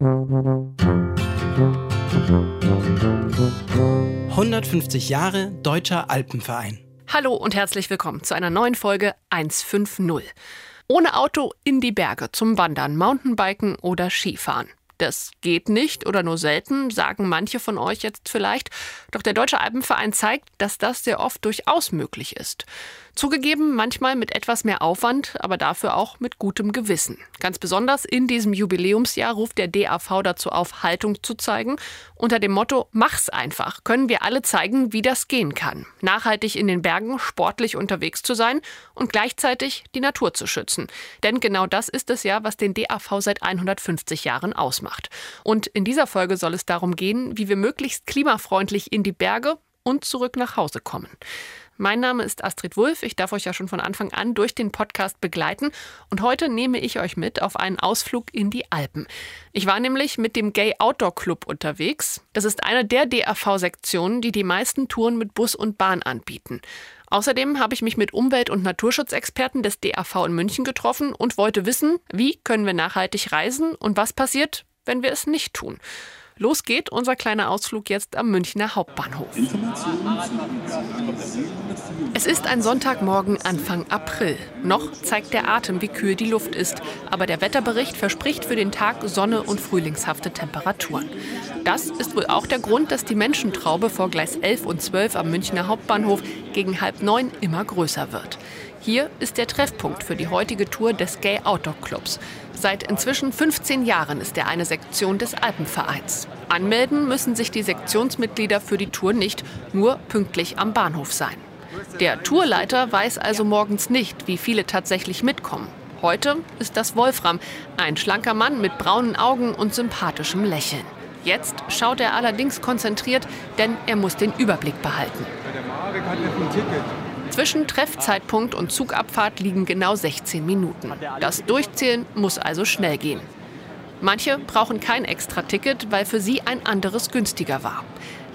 »150 Jahre Deutscher Alpenverein«. Hallo und herzlich willkommen zu einer neuen Folge 150. Ohne Auto in die Berge zum Wandern, Mountainbiken oder Skifahren. Das geht nicht oder nur selten, sagen manche von euch jetzt vielleicht. Doch der Deutsche Alpenverein zeigt, dass das sehr oft durchaus möglich ist. Zugegeben, manchmal mit etwas mehr Aufwand, aber dafür auch mit gutem Gewissen. Ganz besonders in diesem Jubiläumsjahr ruft der DAV dazu auf, Haltung zu zeigen. Unter dem Motto Mach's einfach können wir alle zeigen, wie das gehen kann. Nachhaltig in den Bergen, sportlich unterwegs zu sein und gleichzeitig die Natur zu schützen. Denn genau das ist es ja, was den DAV seit 150 Jahren ausmacht. Und in dieser Folge soll es darum gehen, wie wir möglichst klimafreundlich in die Berge und zurück nach Hause kommen. Mein Name ist Astrid Wulff. Ich darf euch ja schon von Anfang an durch den Podcast begleiten. Und heute nehme ich euch mit auf einen Ausflug in die Alpen. Ich war nämlich mit dem Gay Outdoor Club unterwegs. Das ist eine der DAV-Sektionen, die die meisten Touren mit Bus und Bahn anbieten. Außerdem habe ich mich mit Umwelt- und Naturschutzexperten des DAV in München getroffen und wollte wissen, wie können wir nachhaltig reisen und was passiert, wenn wir es nicht tun. Los geht unser kleiner Ausflug jetzt am Münchner Hauptbahnhof. Es ist ein Sonntagmorgen Anfang April. Noch zeigt der Atem, wie kühl die Luft ist. Aber der Wetterbericht verspricht für den Tag Sonne und frühlingshafte Temperaturen. Das ist wohl auch der Grund, dass die Menschentraube vor Gleis 11 und 12 am Münchner Hauptbahnhof gegen halb neun immer größer wird. Hier ist der Treffpunkt für die heutige Tour des Gay Outdoor Clubs. Seit inzwischen 15 Jahren ist er eine Sektion des Alpenvereins. Anmelden müssen sich die Sektionsmitglieder für die Tour nicht, nur pünktlich am Bahnhof sein. Der Tourleiter weiß also morgens nicht, wie viele tatsächlich mitkommen. Heute ist das Wolfram, ein schlanker Mann mit braunen Augen und sympathischem Lächeln. Jetzt schaut er allerdings konzentriert, denn er muss den Überblick behalten. Der Marek hat ein Ticket. Zwischen Treffzeitpunkt und Zugabfahrt liegen genau 16 Minuten. Das Durchzählen muss also schnell gehen. Manche brauchen kein Extra-Ticket, weil für sie ein anderes günstiger war.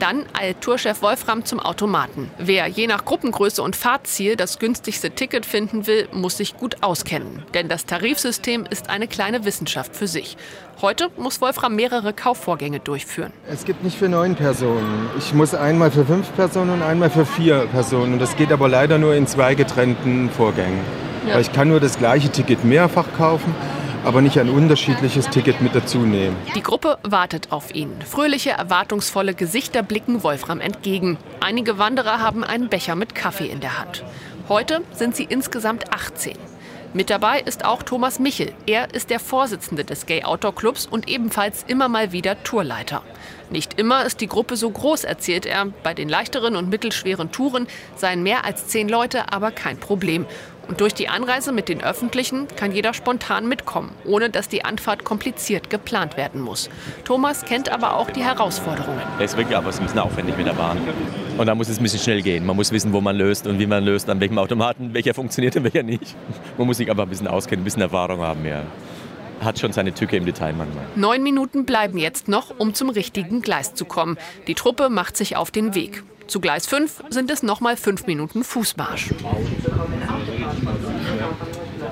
Dann eilt Tourchef Wolfram zum Automaten. Wer je nach Gruppengröße und Fahrtziel das günstigste Ticket finden will, muss sich gut auskennen. Denn das Tarifsystem ist eine kleine Wissenschaft für sich. Heute muss Wolfram mehrere Kaufvorgänge durchführen. Es gibt nicht für neun Personen. Ich muss einmal für fünf Personen und einmal für vier Personen. Und das geht aber leider nur in zwei getrennten Vorgängen. Ja. Weil ich kann nur das gleiche Ticket mehrfach kaufen aber nicht ein unterschiedliches Ticket mit dazu nehmen. Die Gruppe wartet auf ihn. Fröhliche, erwartungsvolle Gesichter blicken Wolfram entgegen. Einige Wanderer haben einen Becher mit Kaffee in der Hand. Heute sind sie insgesamt 18. Mit dabei ist auch Thomas Michel. Er ist der Vorsitzende des Gay Outdoor Clubs und ebenfalls immer mal wieder Tourleiter. Nicht immer ist die Gruppe so groß, erzählt er. Bei den leichteren und mittelschweren Touren seien mehr als zehn Leute aber kein Problem. Und durch die Anreise mit den Öffentlichen kann jeder spontan mitkommen, ohne dass die Anfahrt kompliziert geplant werden muss. Thomas kennt aber auch die Herausforderungen. Es ist wirklich aber es ist ein bisschen aufwendig mit der Bahn. Und da muss es ein bisschen schnell gehen. Man muss wissen, wo man löst und wie man löst, an welchem Automaten, welcher funktioniert und welcher nicht. Man muss sich aber ein bisschen auskennen, ein bisschen Erfahrung haben, ja hat schon seine Tücke im Detail manchmal. Neun Minuten bleiben jetzt noch, um zum richtigen Gleis zu kommen. Die Truppe macht sich auf den Weg. Zu Gleis 5 sind es nochmal fünf Minuten Fußmarsch.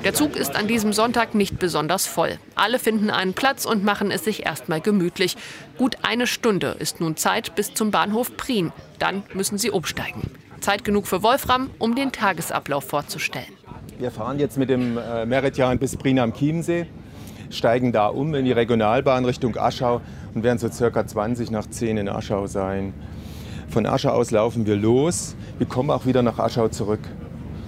Der Zug ist an diesem Sonntag nicht besonders voll. Alle finden einen Platz und machen es sich erstmal gemütlich. Gut eine Stunde ist nun Zeit bis zum Bahnhof Prien. Dann müssen sie umsteigen. Zeit genug für Wolfram, um den Tagesablauf vorzustellen. Wir fahren jetzt mit dem äh, Meridian bis Prien am Chiemsee, steigen da um in die Regionalbahn Richtung Aschau und werden so circa 20 nach 10 in Aschau sein. Von Aschau aus laufen wir los. Wir kommen auch wieder nach Aschau zurück.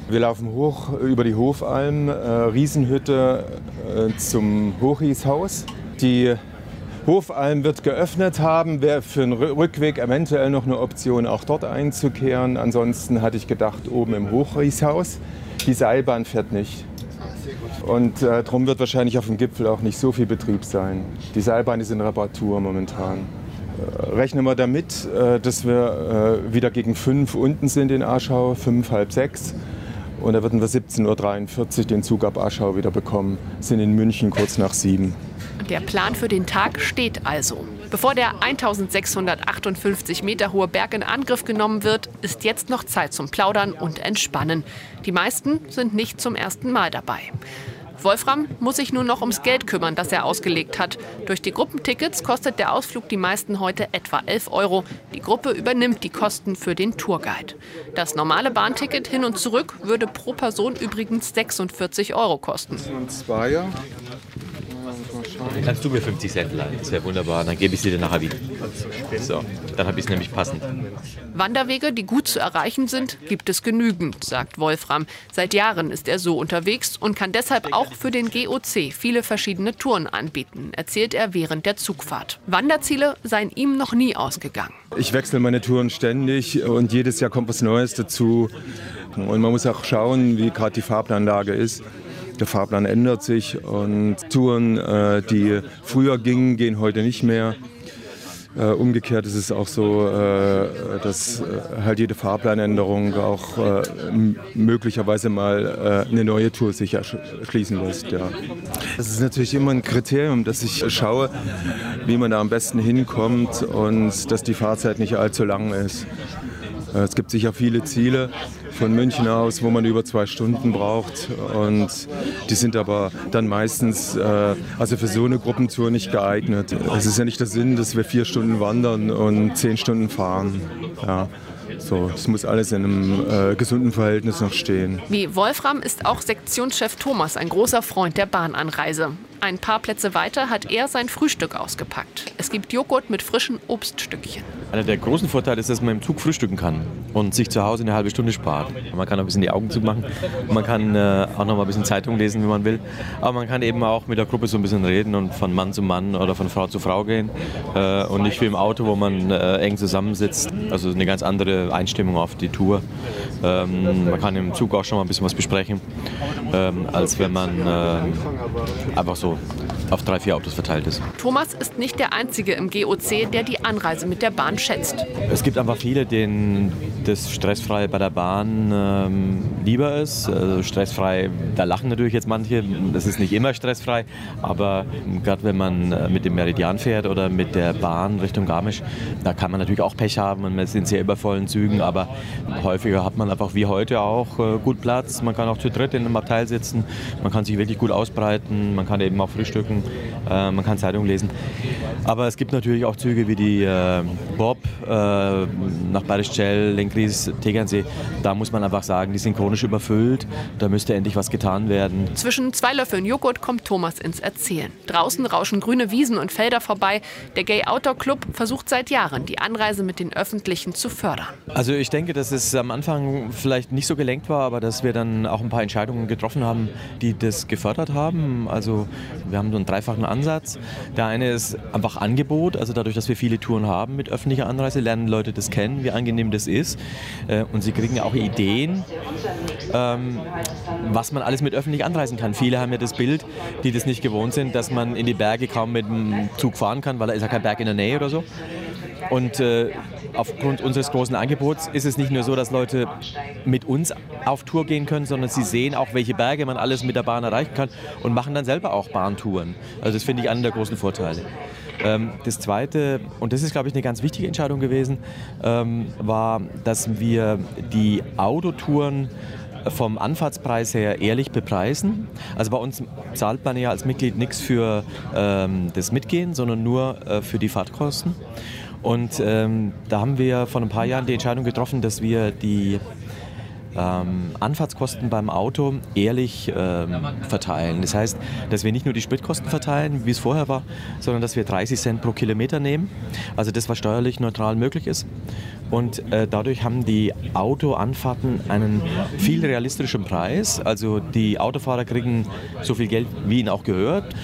Wir laufen hoch über die Hofalm, äh, Riesenhütte äh, zum Hochrieshaus. Die Hofalm wird geöffnet haben, wäre für einen Rückweg eventuell noch eine Option, auch dort einzukehren. Ansonsten hatte ich gedacht, oben im Hochrieshaus. Die Seilbahn fährt nicht. Und äh, darum wird wahrscheinlich auf dem Gipfel auch nicht so viel Betrieb sein. Die Seilbahn ist in Reparatur momentan. Äh, rechnen wir damit, äh, dass wir äh, wieder gegen fünf unten sind in Aschau, fünf, halb sechs. Und da würden wir 17.43 Uhr den Zug ab Aschau wieder bekommen. Sind in München kurz nach sieben. Der Plan für den Tag steht also. Bevor der 1658 Meter hohe Berg in Angriff genommen wird, ist jetzt noch Zeit zum Plaudern und Entspannen. Die meisten sind nicht zum ersten Mal dabei. Wolfram muss sich nur noch ums Geld kümmern, das er ausgelegt hat. Durch die Gruppentickets kostet der Ausflug die meisten heute etwa 11 Euro. Die Gruppe übernimmt die Kosten für den Tourguide. Das normale Bahnticket hin und zurück würde pro Person übrigens 46 Euro kosten. Und Zweier. Kannst du mir 50 Cent leihen? Das wäre wunderbar. Dann gebe ich sie dir nachher wieder. So, dann habe ich es nämlich passend. Wanderwege, die gut zu erreichen sind, gibt es genügend, sagt Wolfram. Seit Jahren ist er so unterwegs und kann deshalb auch für den GOC viele verschiedene Touren anbieten, erzählt er während der Zugfahrt. Wanderziele seien ihm noch nie ausgegangen. Ich wechsle meine Touren ständig und jedes Jahr kommt was Neues dazu. Und man muss auch schauen, wie gerade die Fahrplanlage ist. Der Fahrplan ändert sich und Touren, äh, die früher gingen, gehen heute nicht mehr. Äh, umgekehrt ist es auch so, äh, dass äh, halt jede Fahrplanänderung auch äh, möglicherweise mal äh, eine neue Tour sich erschließen lässt. Ja. Das ist natürlich immer ein Kriterium, dass ich schaue, wie man da am besten hinkommt und dass die Fahrzeit nicht allzu lang ist. Äh, Es gibt sicher viele Ziele von München aus, wo man über zwei Stunden braucht. Und die sind aber dann meistens äh, also für so eine Gruppentour nicht geeignet. Es ist ja nicht der Sinn, dass wir vier Stunden wandern und zehn Stunden fahren. Ja. So, das muss alles in einem äh, gesunden Verhältnis noch stehen. Wie Wolfram ist auch Sektionschef Thomas ein großer Freund der Bahnanreise. Ein paar Plätze weiter hat er sein Frühstück ausgepackt. Es gibt Joghurt mit frischen Obststückchen. Einer der großen Vorteile ist, dass man im Zug frühstücken kann und sich zu Hause eine halbe Stunde spart. Man kann ein bisschen die Augen zumachen. Man kann äh, auch noch mal ein bisschen Zeitung lesen, wenn man will. Aber man kann eben auch mit der Gruppe so ein bisschen reden und von Mann zu Mann oder von Frau zu Frau gehen. Äh, und nicht wie im Auto, wo man äh, eng zusammensitzt. Also eine ganz andere Einstimmung auf die Tour. Ähm, man kann im Zug auch schon mal ein bisschen was besprechen, ähm, als wenn man äh, einfach so Cool. Auf drei, vier Autos verteilt ist. Thomas ist nicht der Einzige im GOC, der die Anreise mit der Bahn schätzt. Es gibt einfach viele, denen das stressfrei bei der Bahn ähm, lieber ist. Also stressfrei, da lachen natürlich jetzt manche. Das ist nicht immer stressfrei, aber gerade wenn man äh, mit dem Meridian fährt oder mit der Bahn Richtung Garmisch, da kann man natürlich auch Pech haben und man ist in sehr übervollen Zügen, aber häufiger hat man einfach wie heute auch äh, gut Platz. Man kann auch zu dritt in einem Abteil sitzen, man kann sich wirklich gut ausbreiten, man kann eben auch frühstücken, äh, man kann Zeitung lesen. Aber es gibt natürlich auch Züge wie die äh, Bob äh, nach Bayerisch-Zell, Lenkries, Tegernsee. Da muss man einfach sagen, die sind chronisch überfüllt. Da müsste endlich was getan werden. Zwischen zwei Löffeln Joghurt kommt Thomas ins Erzählen. Draußen rauschen grüne Wiesen und Felder vorbei. Der Gay Outdoor Club versucht seit Jahren, die Anreise mit den Öffentlichen zu fördern. Also ich denke, dass es am Anfang vielleicht nicht so gelenkt war, aber dass wir dann auch ein paar Entscheidungen getroffen haben, die das gefördert haben. Also wir haben so einen dreifachen Ansatz. Der eine ist einfach Angebot, also dadurch, dass wir viele Touren haben mit öffentlicher Anreise, lernen Leute das kennen, wie angenehm das ist. Äh, Und sie kriegen auch Ideen, ähm, was man alles mit öffentlich anreisen kann. Viele haben ja das Bild, die das nicht gewohnt sind, dass man in die Berge kaum mit dem Zug fahren kann, weil da ist ja kein Berg in der Nähe oder so. Und äh, aufgrund unseres großen Angebots ist es nicht nur so, dass Leute mit uns auf Tour gehen können, sondern sie sehen auch, welche Berge man alles mit der Bahn erreichen kann und machen dann selber auch Bahntouren. Also das finde ich einen der großen Vorteile. Ähm, das Zweite, und das ist, glaube ich, eine ganz wichtige Entscheidung gewesen, ähm, war, dass wir die Autotouren vom Anfahrtspreis her ehrlich bepreisen. Also bei uns zahlt man ja als Mitglied nichts für ähm, das Mitgehen, sondern nur äh, für die Fahrtkosten. Und ähm, da haben wir vor ein paar Jahren die Entscheidung getroffen, dass wir die ähm, Anfahrtskosten beim Auto ehrlich ähm, verteilen. Das heißt, dass wir nicht nur die Spritkosten verteilen, wie es vorher war, sondern dass wir 30 Cent pro Kilometer nehmen. Also das, was steuerlich neutral möglich ist. Und äh, dadurch haben die Autoanfahrten einen viel realistischeren Preis. Also die Autofahrer kriegen so viel Geld, wie ihnen auch gehört.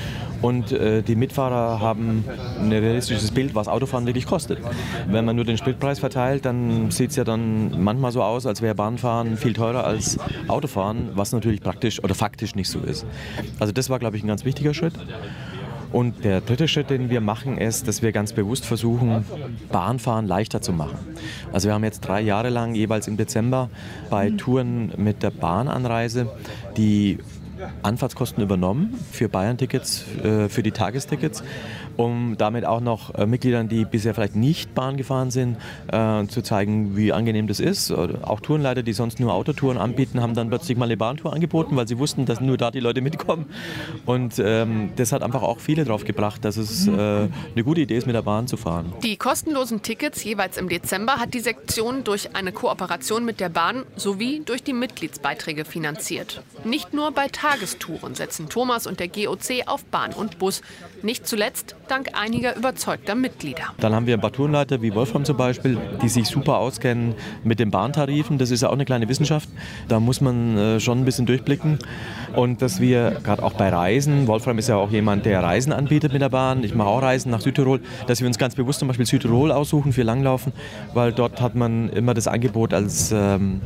Und äh, die Mitfahrer haben ein realistisches Bild, was Autofahren wirklich kostet. Wenn man nur den Spritpreis verteilt, dann sieht es ja dann manchmal so aus, als wäre Bahnfahren viel teurer als Autofahren, was natürlich praktisch oder faktisch nicht so ist. Also das war, glaube ich, ein ganz wichtiger Schritt. Und der dritte Schritt, den wir machen, ist, dass wir ganz bewusst versuchen, Bahnfahren leichter zu machen. Also wir haben jetzt drei Jahre lang jeweils im Dezember bei Touren mit der Bahnanreise die Anfahrtskosten übernommen für Bayern-Tickets, äh, für die Tagestickets. Um damit auch noch äh, Mitgliedern, die bisher vielleicht nicht Bahn gefahren sind, äh, zu zeigen, wie angenehm das ist. Auch Tourenleiter, die sonst nur Autotouren anbieten, haben dann plötzlich mal eine Bahntour angeboten, weil sie wussten, dass nur da die Leute mitkommen. Und ähm, das hat einfach auch viele drauf gebracht, dass es äh, eine gute Idee ist, mit der Bahn zu fahren. Die kostenlosen Tickets jeweils im Dezember hat die Sektion durch eine Kooperation mit der Bahn sowie durch die Mitgliedsbeiträge finanziert. Nicht nur bei Tagestouren setzen Thomas und der GOC auf Bahn und Bus. Nicht zuletzt dank einiger überzeugter Mitglieder. Dann haben wir Tourenleiter wie Wolfram zum Beispiel, die sich super auskennen mit den Bahntarifen. Das ist ja auch eine kleine Wissenschaft. Da muss man äh, schon ein bisschen durchblicken. Und dass wir gerade auch bei Reisen, Wolfram ist ja auch jemand, der Reisen anbietet mit der Bahn. Ich mache auch Reisen nach Südtirol, dass wir uns ganz bewusst zum Beispiel Südtirol aussuchen für Langlaufen, weil dort hat man immer das Angebot als ähm,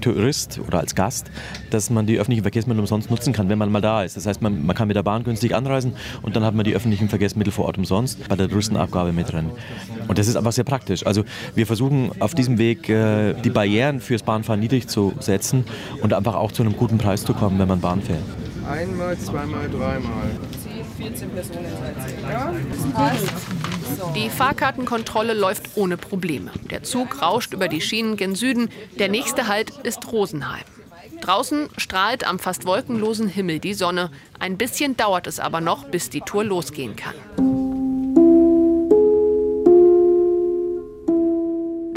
Tourist oder als Gast, dass man die öffentlichen Verkehrsmittel umsonst nutzen kann, wenn man mal da ist. Das heißt, man, man kann mit der Bahn günstig anreisen und dann hat man die öffentlichen Verkehrsmittel vor Ort umsonst bei der Touristenabgabe mit drin. Und das ist einfach sehr praktisch. Also wir versuchen auf diesem Weg äh, die Barrieren fürs Bahnfahren niedrig zu setzen und einfach auch zu einem guten Preis zu kommen, wenn man Bahn fährt. Einmal, zweimal, dreimal. 14 Personen Ja, das passt. Die Fahrkartenkontrolle läuft ohne Probleme. Der Zug rauscht über die Schienen gen Süden. Der nächste Halt ist Rosenheim. Draußen strahlt am fast wolkenlosen Himmel die Sonne. Ein bisschen dauert es aber noch, bis die Tour losgehen kann.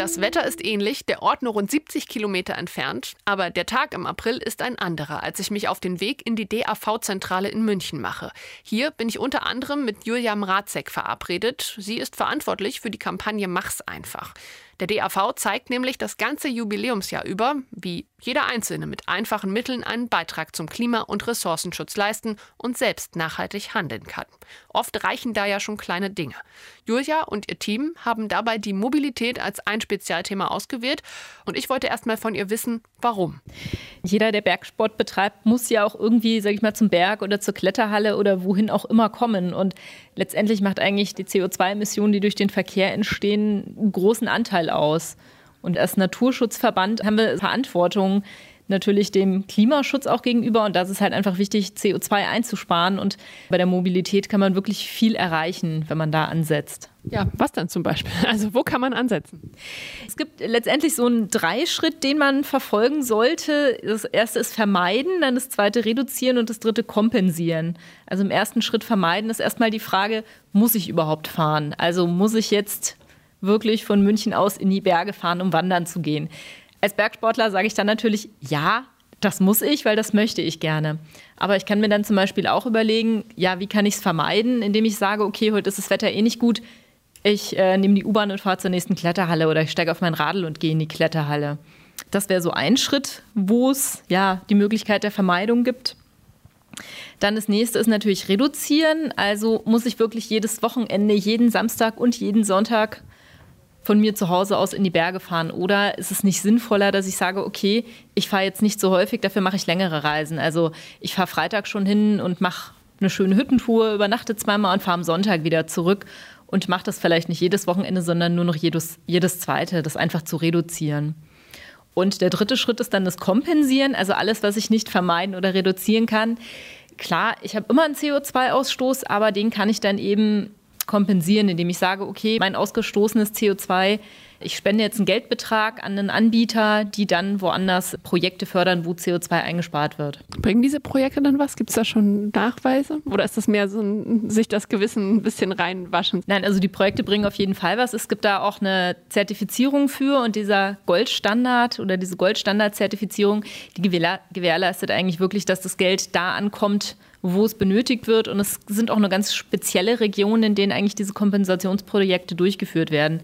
Das Wetter ist ähnlich, der Ort nur rund 70 Kilometer entfernt, aber der Tag im April ist ein anderer, als ich mich auf den Weg in die DAV-Zentrale in München mache. Hier bin ich unter anderem mit Julia Mrazek verabredet. Sie ist verantwortlich für die Kampagne Mach's einfach. Der DAV zeigt nämlich das ganze Jubiläumsjahr über, wie jeder Einzelne mit einfachen Mitteln einen Beitrag zum Klima- und Ressourcenschutz leisten und selbst nachhaltig handeln kann. Oft reichen da ja schon kleine Dinge. Julia und ihr Team haben dabei die Mobilität als ein Spezialthema ausgewählt und ich wollte erst mal von ihr wissen, warum. Jeder, der Bergsport betreibt, muss ja auch irgendwie, sag ich mal, zum Berg oder zur Kletterhalle oder wohin auch immer kommen. Und letztendlich macht eigentlich die CO2-Emissionen, die durch den Verkehr entstehen, einen großen Anteil aus. Und als Naturschutzverband haben wir Verantwortung, natürlich dem Klimaschutz auch gegenüber. Und das ist halt einfach wichtig, CO2 einzusparen. Und bei der Mobilität kann man wirklich viel erreichen, wenn man da ansetzt. Ja, was dann zum Beispiel? Also wo kann man ansetzen? Es gibt letztendlich so einen Dreischritt, den man verfolgen sollte. Das erste ist vermeiden, dann das zweite reduzieren und das dritte kompensieren. Also im ersten Schritt vermeiden ist erstmal die Frage, muss ich überhaupt fahren? Also muss ich jetzt wirklich von München aus in die Berge fahren, um wandern zu gehen? Als Bergsportler sage ich dann natürlich, ja, das muss ich, weil das möchte ich gerne. Aber ich kann mir dann zum Beispiel auch überlegen, ja, wie kann ich es vermeiden, indem ich sage, okay, heute ist das Wetter eh nicht gut. Ich äh, nehme die U-Bahn und fahre zur nächsten Kletterhalle oder ich steige auf mein Radl und gehe in die Kletterhalle. Das wäre so ein Schritt, wo es ja die Möglichkeit der Vermeidung gibt. Dann das nächste ist natürlich reduzieren. Also muss ich wirklich jedes Wochenende, jeden Samstag und jeden Sonntag von mir zu Hause aus in die Berge fahren? Oder ist es nicht sinnvoller, dass ich sage, okay, ich fahre jetzt nicht so häufig, dafür mache ich längere Reisen. Also ich fahre Freitag schon hin und mache eine schöne Hüttentour, übernachte zweimal und fahre am Sonntag wieder zurück und mache das vielleicht nicht jedes Wochenende, sondern nur noch jedes, jedes zweite, das einfach zu reduzieren. Und der dritte Schritt ist dann das Kompensieren, also alles, was ich nicht vermeiden oder reduzieren kann. Klar, ich habe immer einen CO2-Ausstoß, aber den kann ich dann eben kompensieren, indem ich sage, okay, mein ausgestoßenes CO2 ich spende jetzt einen Geldbetrag an einen Anbieter, die dann woanders Projekte fördern, wo CO2 eingespart wird. Bringen diese Projekte dann was? Gibt es da schon Nachweise? Oder ist das mehr so ein sich das Gewissen ein bisschen reinwaschen? Nein, also die Projekte bringen auf jeden Fall was. Es gibt da auch eine Zertifizierung für und dieser Goldstandard oder diese Goldstandard-Zertifizierung, die gewährleistet eigentlich wirklich, dass das Geld da ankommt, wo es benötigt wird. Und es sind auch eine ganz spezielle Regionen, in denen eigentlich diese Kompensationsprojekte durchgeführt werden.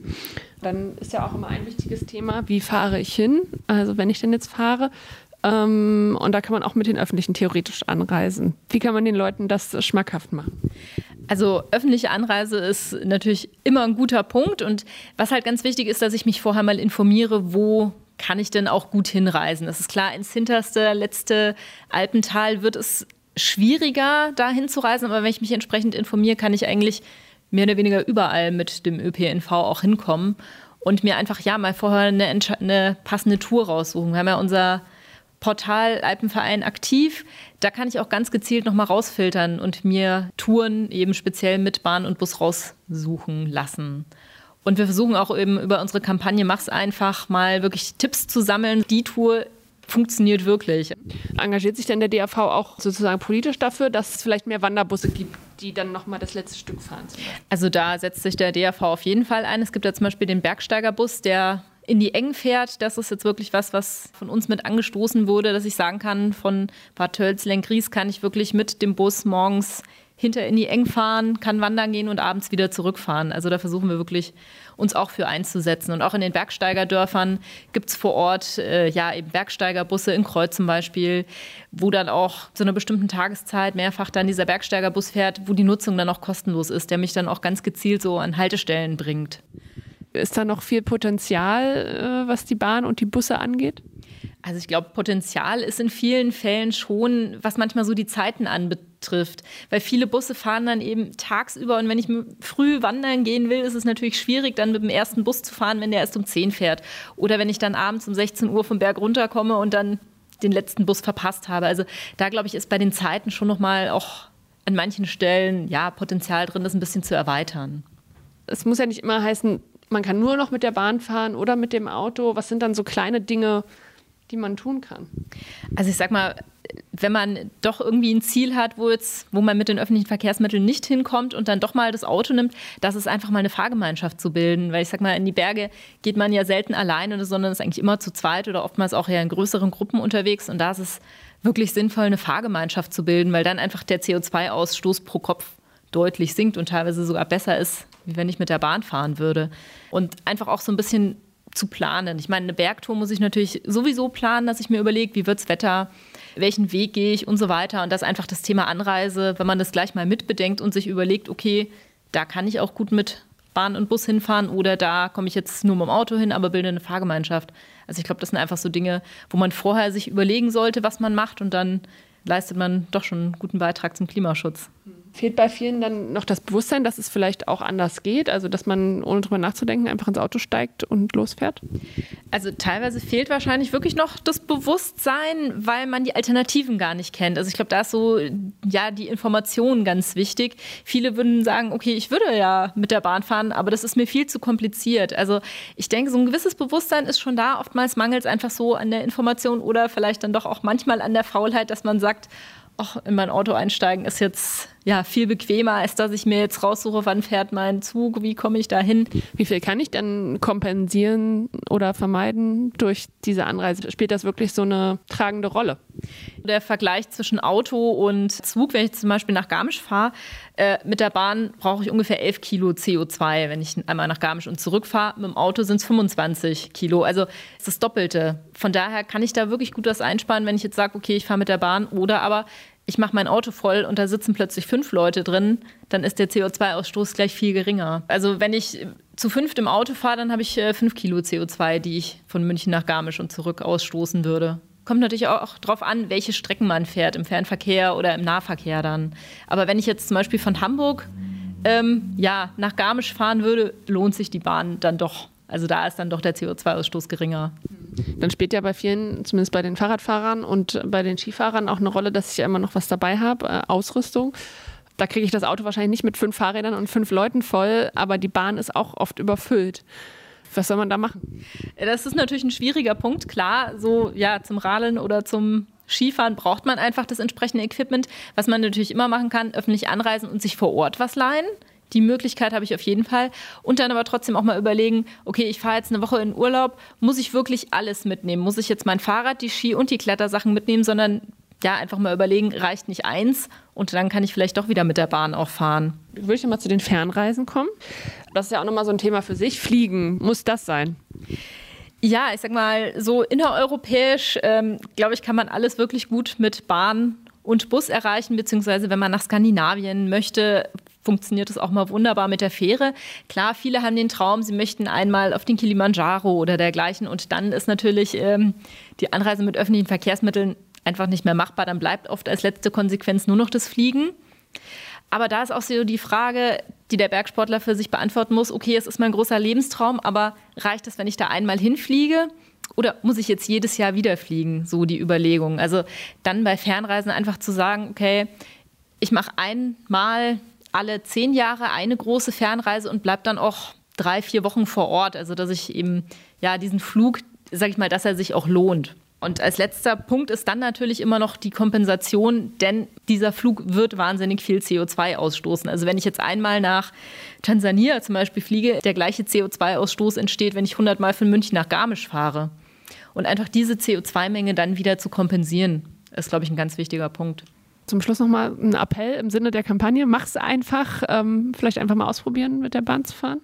Dann ist ja auch immer ein wichtiges Thema, wie fahre ich hin? Also wenn ich denn jetzt fahre. Ähm, und da kann man auch mit den Öffentlichen theoretisch anreisen. Wie kann man den Leuten das schmackhaft machen? Also öffentliche Anreise ist natürlich immer ein guter Punkt. Und was halt ganz wichtig ist, dass ich mich vorher mal informiere, wo kann ich denn auch gut hinreisen. Es ist klar, ins hinterste, letzte Alpental wird es schwieriger, da hinzureisen. Aber wenn ich mich entsprechend informiere, kann ich eigentlich mehr oder weniger überall mit dem ÖPNV auch hinkommen und mir einfach ja mal vorher eine, eine passende Tour raussuchen. Wir haben ja unser Portal Alpenverein aktiv. Da kann ich auch ganz gezielt nochmal rausfiltern und mir Touren eben speziell mit Bahn und Bus raussuchen lassen. Und wir versuchen auch eben über unsere Kampagne Mach's einfach mal wirklich Tipps zu sammeln. Die Tour funktioniert wirklich. Engagiert sich denn der DAV auch sozusagen politisch dafür, dass es vielleicht mehr Wanderbusse gibt, die dann nochmal das letzte Stück fahren? Also da setzt sich der DAV auf jeden Fall ein. Es gibt ja zum Beispiel den Bergsteigerbus, der in die Eng fährt. Das ist jetzt wirklich was, was von uns mit angestoßen wurde, dass ich sagen kann, von Bad Tölz, Lenkries kann ich wirklich mit dem Bus morgens hinter in die Eng fahren, kann wandern gehen und abends wieder zurückfahren. Also da versuchen wir wirklich uns auch für einzusetzen. Und auch in den Bergsteigerdörfern gibt es vor Ort äh, ja eben Bergsteigerbusse in Kreuz zum Beispiel, wo dann auch zu einer bestimmten Tageszeit mehrfach dann dieser Bergsteigerbus fährt, wo die Nutzung dann auch kostenlos ist, der mich dann auch ganz gezielt so an Haltestellen bringt. Ist da noch viel Potenzial, äh, was die Bahn und die Busse angeht? Also ich glaube, Potenzial ist in vielen Fällen schon, was manchmal so die Zeiten anbetrifft. Weil viele Busse fahren dann eben tagsüber und wenn ich früh wandern gehen will, ist es natürlich schwierig, dann mit dem ersten Bus zu fahren, wenn der erst um 10 fährt. Oder wenn ich dann abends um 16 Uhr vom Berg runterkomme und dann den letzten Bus verpasst habe. Also da glaube ich, ist bei den Zeiten schon nochmal auch an manchen Stellen ja Potenzial drin, das ein bisschen zu erweitern. Es muss ja nicht immer heißen, man kann nur noch mit der Bahn fahren oder mit dem Auto. Was sind dann so kleine Dinge, die man tun kann? Also ich sag mal, wenn man doch irgendwie ein Ziel hat, wo, jetzt, wo man mit den öffentlichen Verkehrsmitteln nicht hinkommt und dann doch mal das Auto nimmt, das ist einfach mal eine Fahrgemeinschaft zu bilden. Weil ich sag mal, in die Berge geht man ja selten alleine, sondern ist eigentlich immer zu zweit oder oftmals auch eher in größeren Gruppen unterwegs. Und da ist es wirklich sinnvoll, eine Fahrgemeinschaft zu bilden, weil dann einfach der CO2-Ausstoß pro Kopf deutlich sinkt und teilweise sogar besser ist, wie wenn ich mit der Bahn fahren würde. Und einfach auch so ein bisschen zu planen. Ich meine, eine Bergtour muss ich natürlich sowieso planen, dass ich mir überlege, wie wird's Wetter, welchen Weg gehe ich und so weiter. Und das ist einfach das Thema Anreise, wenn man das gleich mal mitbedenkt und sich überlegt, okay, da kann ich auch gut mit Bahn und Bus hinfahren oder da komme ich jetzt nur mit dem Auto hin, aber bilde eine Fahrgemeinschaft. Also ich glaube, das sind einfach so Dinge, wo man vorher sich überlegen sollte, was man macht und dann leistet man doch schon einen guten Beitrag zum Klimaschutz. Fehlt bei vielen dann noch das Bewusstsein, dass es vielleicht auch anders geht? Also, dass man ohne drüber nachzudenken einfach ins Auto steigt und losfährt? Also, teilweise fehlt wahrscheinlich wirklich noch das Bewusstsein, weil man die Alternativen gar nicht kennt. Also, ich glaube, da ist so, ja, die Information ganz wichtig. Viele würden sagen, okay, ich würde ja mit der Bahn fahren, aber das ist mir viel zu kompliziert. Also, ich denke, so ein gewisses Bewusstsein ist schon da. Oftmals mangelt es einfach so an der Information oder vielleicht dann doch auch manchmal an der Faulheit, dass man sagt, ach, in mein Auto einsteigen ist jetzt ja viel bequemer, als dass ich mir jetzt raussuche, wann fährt mein Zug, wie komme ich da hin. Wie viel kann ich denn kompensieren oder vermeiden durch diese Anreise? Spielt das wirklich so eine tragende Rolle? Der Vergleich zwischen Auto und Zug, wenn ich zum Beispiel nach Garmisch fahre, äh, mit der Bahn brauche ich ungefähr 11 Kilo CO2, wenn ich einmal nach Garmisch und zurückfahre. Mit dem Auto sind es 25 Kilo. Also ist das Doppelte. Von daher kann ich da wirklich gut was einsparen, wenn ich jetzt sage, okay, ich fahre mit der Bahn oder aber ich mache mein Auto voll und da sitzen plötzlich fünf Leute drin, dann ist der CO2-Ausstoß gleich viel geringer. Also wenn ich zu fünft im Auto fahre, dann habe ich äh, fünf Kilo CO2, die ich von München nach Garmisch und zurück ausstoßen würde. Kommt natürlich auch darauf an, welche Strecken man fährt, im Fernverkehr oder im Nahverkehr dann. Aber wenn ich jetzt zum Beispiel von Hamburg ähm, ja, nach Garmisch fahren würde, lohnt sich die Bahn dann doch. Also da ist dann doch der CO2-Ausstoß geringer. Dann spielt ja bei vielen, zumindest bei den Fahrradfahrern und bei den Skifahrern auch eine Rolle, dass ich ja immer noch was dabei habe, äh, Ausrüstung. Da kriege ich das Auto wahrscheinlich nicht mit fünf Fahrrädern und fünf Leuten voll, aber die Bahn ist auch oft überfüllt. Was soll man da machen? Das ist natürlich ein schwieriger Punkt. Klar, so ja, zum Radeln oder zum Skifahren braucht man einfach das entsprechende Equipment. Was man natürlich immer machen kann, öffentlich anreisen und sich vor Ort was leihen. Die Möglichkeit habe ich auf jeden Fall. Und dann aber trotzdem auch mal überlegen, okay, ich fahre jetzt eine Woche in Urlaub, muss ich wirklich alles mitnehmen? Muss ich jetzt mein Fahrrad, die Ski und die Klettersachen mitnehmen, sondern ja, einfach mal überlegen, reicht nicht eins und dann kann ich vielleicht doch wieder mit der Bahn auch fahren. Würde ich nochmal zu den Fernreisen kommen? Das ist ja auch nochmal so ein Thema für sich. Fliegen, muss das sein? Ja, ich sag mal, so innereuropäisch, ähm, glaube ich, kann man alles wirklich gut mit Bahn und Bus erreichen, beziehungsweise wenn man nach Skandinavien möchte, funktioniert es auch mal wunderbar mit der Fähre. Klar, viele haben den Traum, sie möchten einmal auf den Kilimanjaro oder dergleichen und dann ist natürlich ähm, die Anreise mit öffentlichen Verkehrsmitteln einfach nicht mehr machbar. Dann bleibt oft als letzte Konsequenz nur noch das Fliegen. Aber da ist auch so die Frage, die der Bergsportler für sich beantworten muss, okay, es ist mein großer Lebenstraum, aber reicht es, wenn ich da einmal hinfliege? Oder muss ich jetzt jedes Jahr wieder fliegen? So die Überlegung. Also dann bei Fernreisen einfach zu sagen, okay, ich mache einmal alle zehn Jahre eine große Fernreise und bleibe dann auch drei, vier Wochen vor Ort. Also dass ich eben ja diesen Flug, sag ich mal, dass er sich auch lohnt. Und als letzter Punkt ist dann natürlich immer noch die Kompensation, denn dieser Flug wird wahnsinnig viel CO2 ausstoßen. Also wenn ich jetzt einmal nach Tansania zum Beispiel fliege, der gleiche CO2-Ausstoß entsteht, wenn ich 100 Mal von München nach Garmisch fahre. Und einfach diese CO2-Menge dann wieder zu kompensieren, ist, glaube ich, ein ganz wichtiger Punkt. Zum Schluss nochmal ein Appell im Sinne der Kampagne. Mach's einfach, ähm, vielleicht einfach mal ausprobieren, mit der Bahn zu fahren.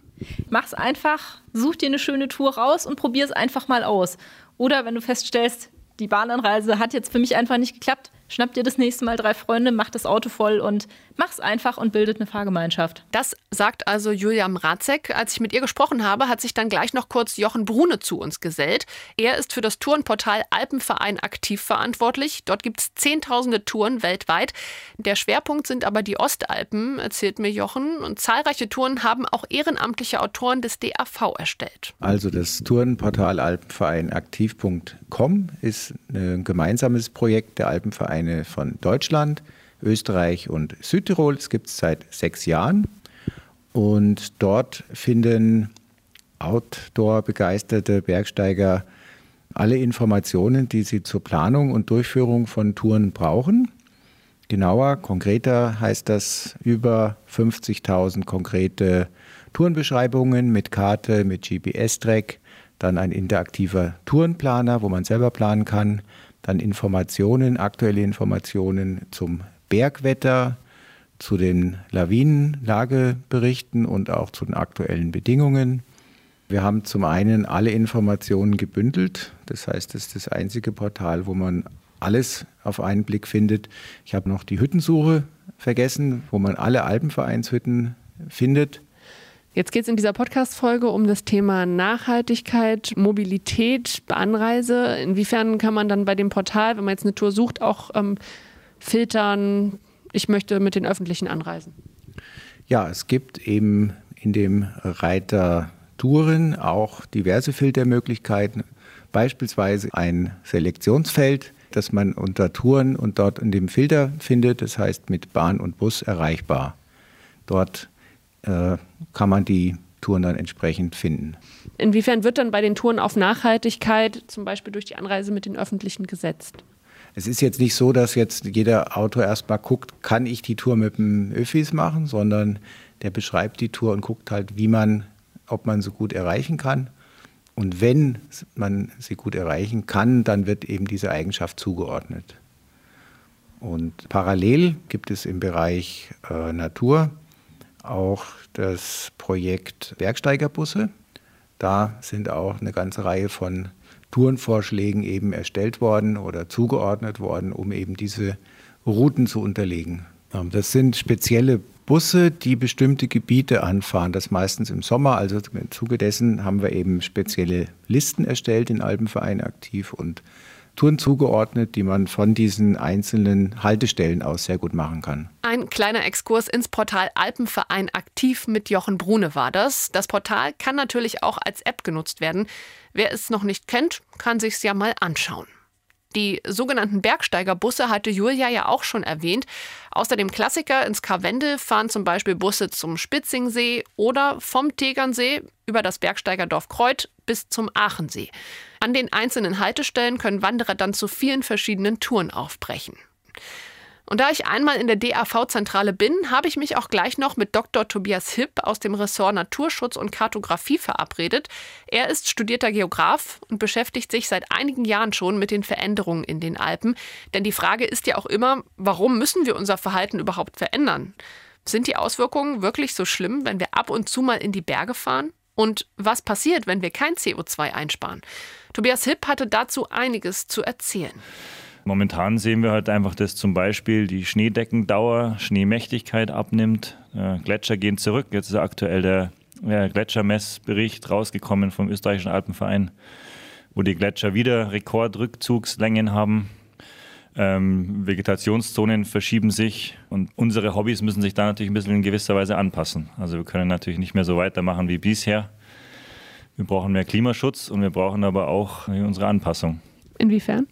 Mach's einfach, such dir eine schöne Tour raus und probier es einfach mal aus. Oder wenn du feststellst, die Bahnanreise hat jetzt für mich einfach nicht geklappt, schnapp dir das nächste Mal drei Freunde, mach das Auto voll und mach's einfach und bildet eine Fahrgemeinschaft. Das sagt also Julia Mrazek. Als ich mit ihr gesprochen habe, hat sich dann gleich noch kurz Jochen Brune zu uns gesellt. Er ist für das Tourenportal Alpenverein aktiv verantwortlich. Dort gibt es zehntausende Touren weltweit. Der Schwerpunkt sind aber die Ostalpen, erzählt mir Jochen. Und zahlreiche Touren haben auch ehrenamtliche Autoren des DAV erstellt. Also das Tourenportal Alpenverein aktiv.com ist ein gemeinsames Projekt der Alpenvereine Vereine von Deutschland, Österreich und Südtirol. Es gibt es seit sechs Jahren. Und dort finden Outdoor-begeisterte Bergsteiger alle Informationen, die sie zur Planung und Durchführung von Touren brauchen. Genauer, konkreter heißt das über 50.000 konkrete Tourenbeschreibungen mit Karte, mit GPS-Track, dann ein interaktiver Tourenplaner, wo man selber planen kann, dann Informationen, aktuelle Informationen zum Bergwetter, zu den Lawinenlageberichten und auch zu den aktuellen Bedingungen. Wir haben zum einen alle Informationen gebündelt. Das heißt, es ist das einzige Portal, wo man alles auf einen Blick findet. Ich habe noch die Hüttensuche vergessen, wo man alle Alpenvereinshütten findet. Jetzt geht es in dieser Podcast-Folge um das Thema Nachhaltigkeit, Mobilität, Anreise. Inwiefern kann man dann bei dem Portal, wenn man jetzt eine Tour sucht, auch ähm, filtern, ich möchte mit den Öffentlichen anreisen? Ja, es gibt eben in dem Reiter Touren auch diverse Filtermöglichkeiten, beispielsweise ein Selektionsfeld, das man unter Touren und dort in dem Filter findet, das heißt mit Bahn und Bus erreichbar. Dort äh, kann man die Touren dann entsprechend finden. Inwiefern wird dann bei den Touren auf Nachhaltigkeit zum Beispiel durch die Anreise mit den Öffentlichen gesetzt? Es ist jetzt nicht so, dass jetzt jeder Autor erstmal guckt, kann ich die Tour mit dem Öffis machen, sondern der beschreibt die Tour und guckt halt, wie man, ob man sie gut erreichen kann. Und wenn man sie gut erreichen kann, dann wird eben diese Eigenschaft zugeordnet. Und parallel gibt es im Bereich äh, Natur auch das Projekt Bergsteigerbusse. Da sind auch eine ganze Reihe von Tourenvorschlägen eben erstellt worden oder zugeordnet worden, um eben diese Routen zu unterlegen. Ähm, das sind spezielle Busse, die bestimmte Gebiete anfahren, das meistens im Sommer. Also im Zuge dessen haben wir eben spezielle Listen erstellt, in Alpenverein aktiv und Touren zugeordnet, die man von diesen einzelnen Haltestellen aus sehr gut machen kann. Ein kleiner Exkurs ins Portal Alpenverein aktiv mit Jochen Brune war das. Das Portal kann natürlich auch als App genutzt werden. Wer es noch nicht kennt, kann sich es ja mal anschauen. Die sogenannten Bergsteigerbusse hatte Julia ja auch schon erwähnt. Außer dem Klassiker ins Karwende fahren zum Beispiel Busse zum Spitzingsee oder vom Tegernsee über das Bergsteigerdorf Kreuth bis zum Aachensee. An den einzelnen Haltestellen können Wanderer dann zu vielen verschiedenen Touren aufbrechen. Und da ich einmal in der DAV-Zentrale bin, habe ich mich auch gleich noch mit Dr. Tobias Hipp aus dem Ressort Naturschutz und Kartografie verabredet. Er ist studierter Geograf und beschäftigt sich seit einigen Jahren schon mit den Veränderungen in den Alpen. Denn die Frage ist ja auch immer, warum müssen wir unser Verhalten überhaupt verändern? Sind die Auswirkungen wirklich so schlimm, wenn wir ab und zu mal in die Berge fahren? Und was passiert, wenn wir kein CO2 einsparen? Tobias Hipp hatte dazu einiges zu erzählen. Momentan sehen wir halt einfach, dass zum Beispiel die Schneedeckendauer, Schneemächtigkeit abnimmt. Äh, Gletscher gehen zurück. Jetzt ist aktuell der, der Gletschermessbericht rausgekommen vom österreichischen Alpenverein, wo die Gletscher wieder Rekordrückzugslängen haben. Ähm, Vegetationszonen verschieben sich und unsere Hobbys müssen sich da natürlich ein bisschen in gewisser Weise anpassen. Also wir können natürlich nicht mehr so weitermachen wie bisher. Wir brauchen mehr Klimaschutz und wir brauchen aber auch unsere Anpassung. Inwiefern?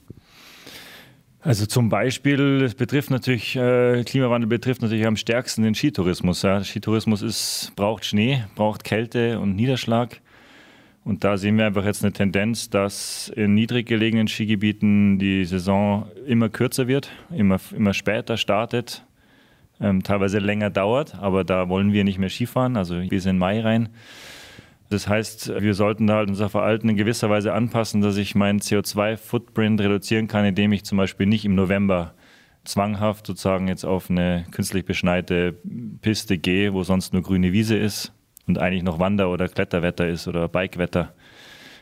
Also zum Beispiel, es betrifft natürlich, äh, Klimawandel betrifft natürlich am stärksten den Skitourismus. Ja. Skitourismus ist, braucht Schnee, braucht Kälte und Niederschlag. Und da sehen wir einfach jetzt eine Tendenz, dass in niedrig gelegenen Skigebieten die Saison immer kürzer wird, immer, immer später startet, ähm, teilweise länger dauert, aber da wollen wir nicht mehr Skifahren, also bis in Mai rein. Das heißt, wir sollten da halt unser Verhalten in gewisser Weise anpassen, dass ich meinen CO2-Footprint reduzieren kann, indem ich zum Beispiel nicht im November zwanghaft sozusagen jetzt auf eine künstlich beschneite Piste gehe, wo sonst nur grüne Wiese ist und eigentlich noch Wander- oder Kletterwetter ist oder Bikewetter.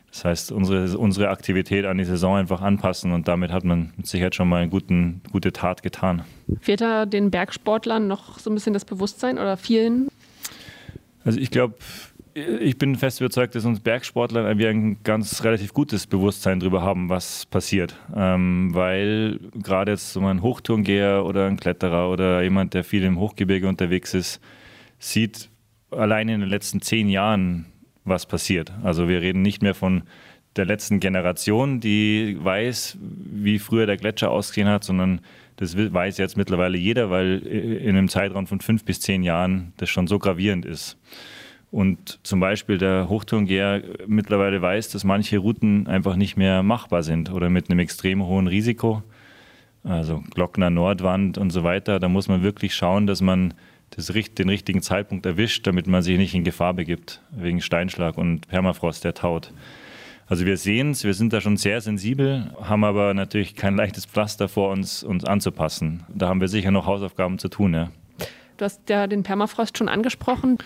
Das heißt, unsere, unsere Aktivität an die Saison einfach anpassen und damit hat man mit Sicherheit schon mal eine guten, gute Tat getan. Wird da den Bergsportlern noch so ein bisschen das Bewusstsein oder vielen? Also ich glaube, ich bin fest überzeugt, dass uns Bergsportler ein ganz relativ gutes Bewusstsein darüber haben, was passiert. Ähm, weil gerade jetzt so ein Hochtourengeher oder ein Kletterer oder jemand, der viel im Hochgebirge unterwegs ist, sieht allein in den letzten zehn Jahren, was passiert. Also wir reden nicht mehr von der letzten Generation, die weiß, wie früher der Gletscher ausgesehen hat, sondern das weiß jetzt mittlerweile jeder, weil in einem Zeitraum von fünf bis zehn Jahren das schon so gravierend ist. Und zum Beispiel der Hochtourengeher mittlerweile weiß, dass manche Routen einfach nicht mehr machbar sind oder mit einem extrem hohen Risiko. Also Glockner Nordwand und so weiter. Da muss man wirklich schauen, dass man das, den richtigen Zeitpunkt erwischt, damit man sich nicht in Gefahr begibt wegen Steinschlag und Permafrost, der taut. Also wir sehen es, wir sind da schon sehr sensibel, haben aber natürlich kein leichtes Pflaster vor uns, uns anzupassen. Da haben wir sicher noch Hausaufgaben zu tun. Ja. Du hast ja den Permafrost schon angesprochen.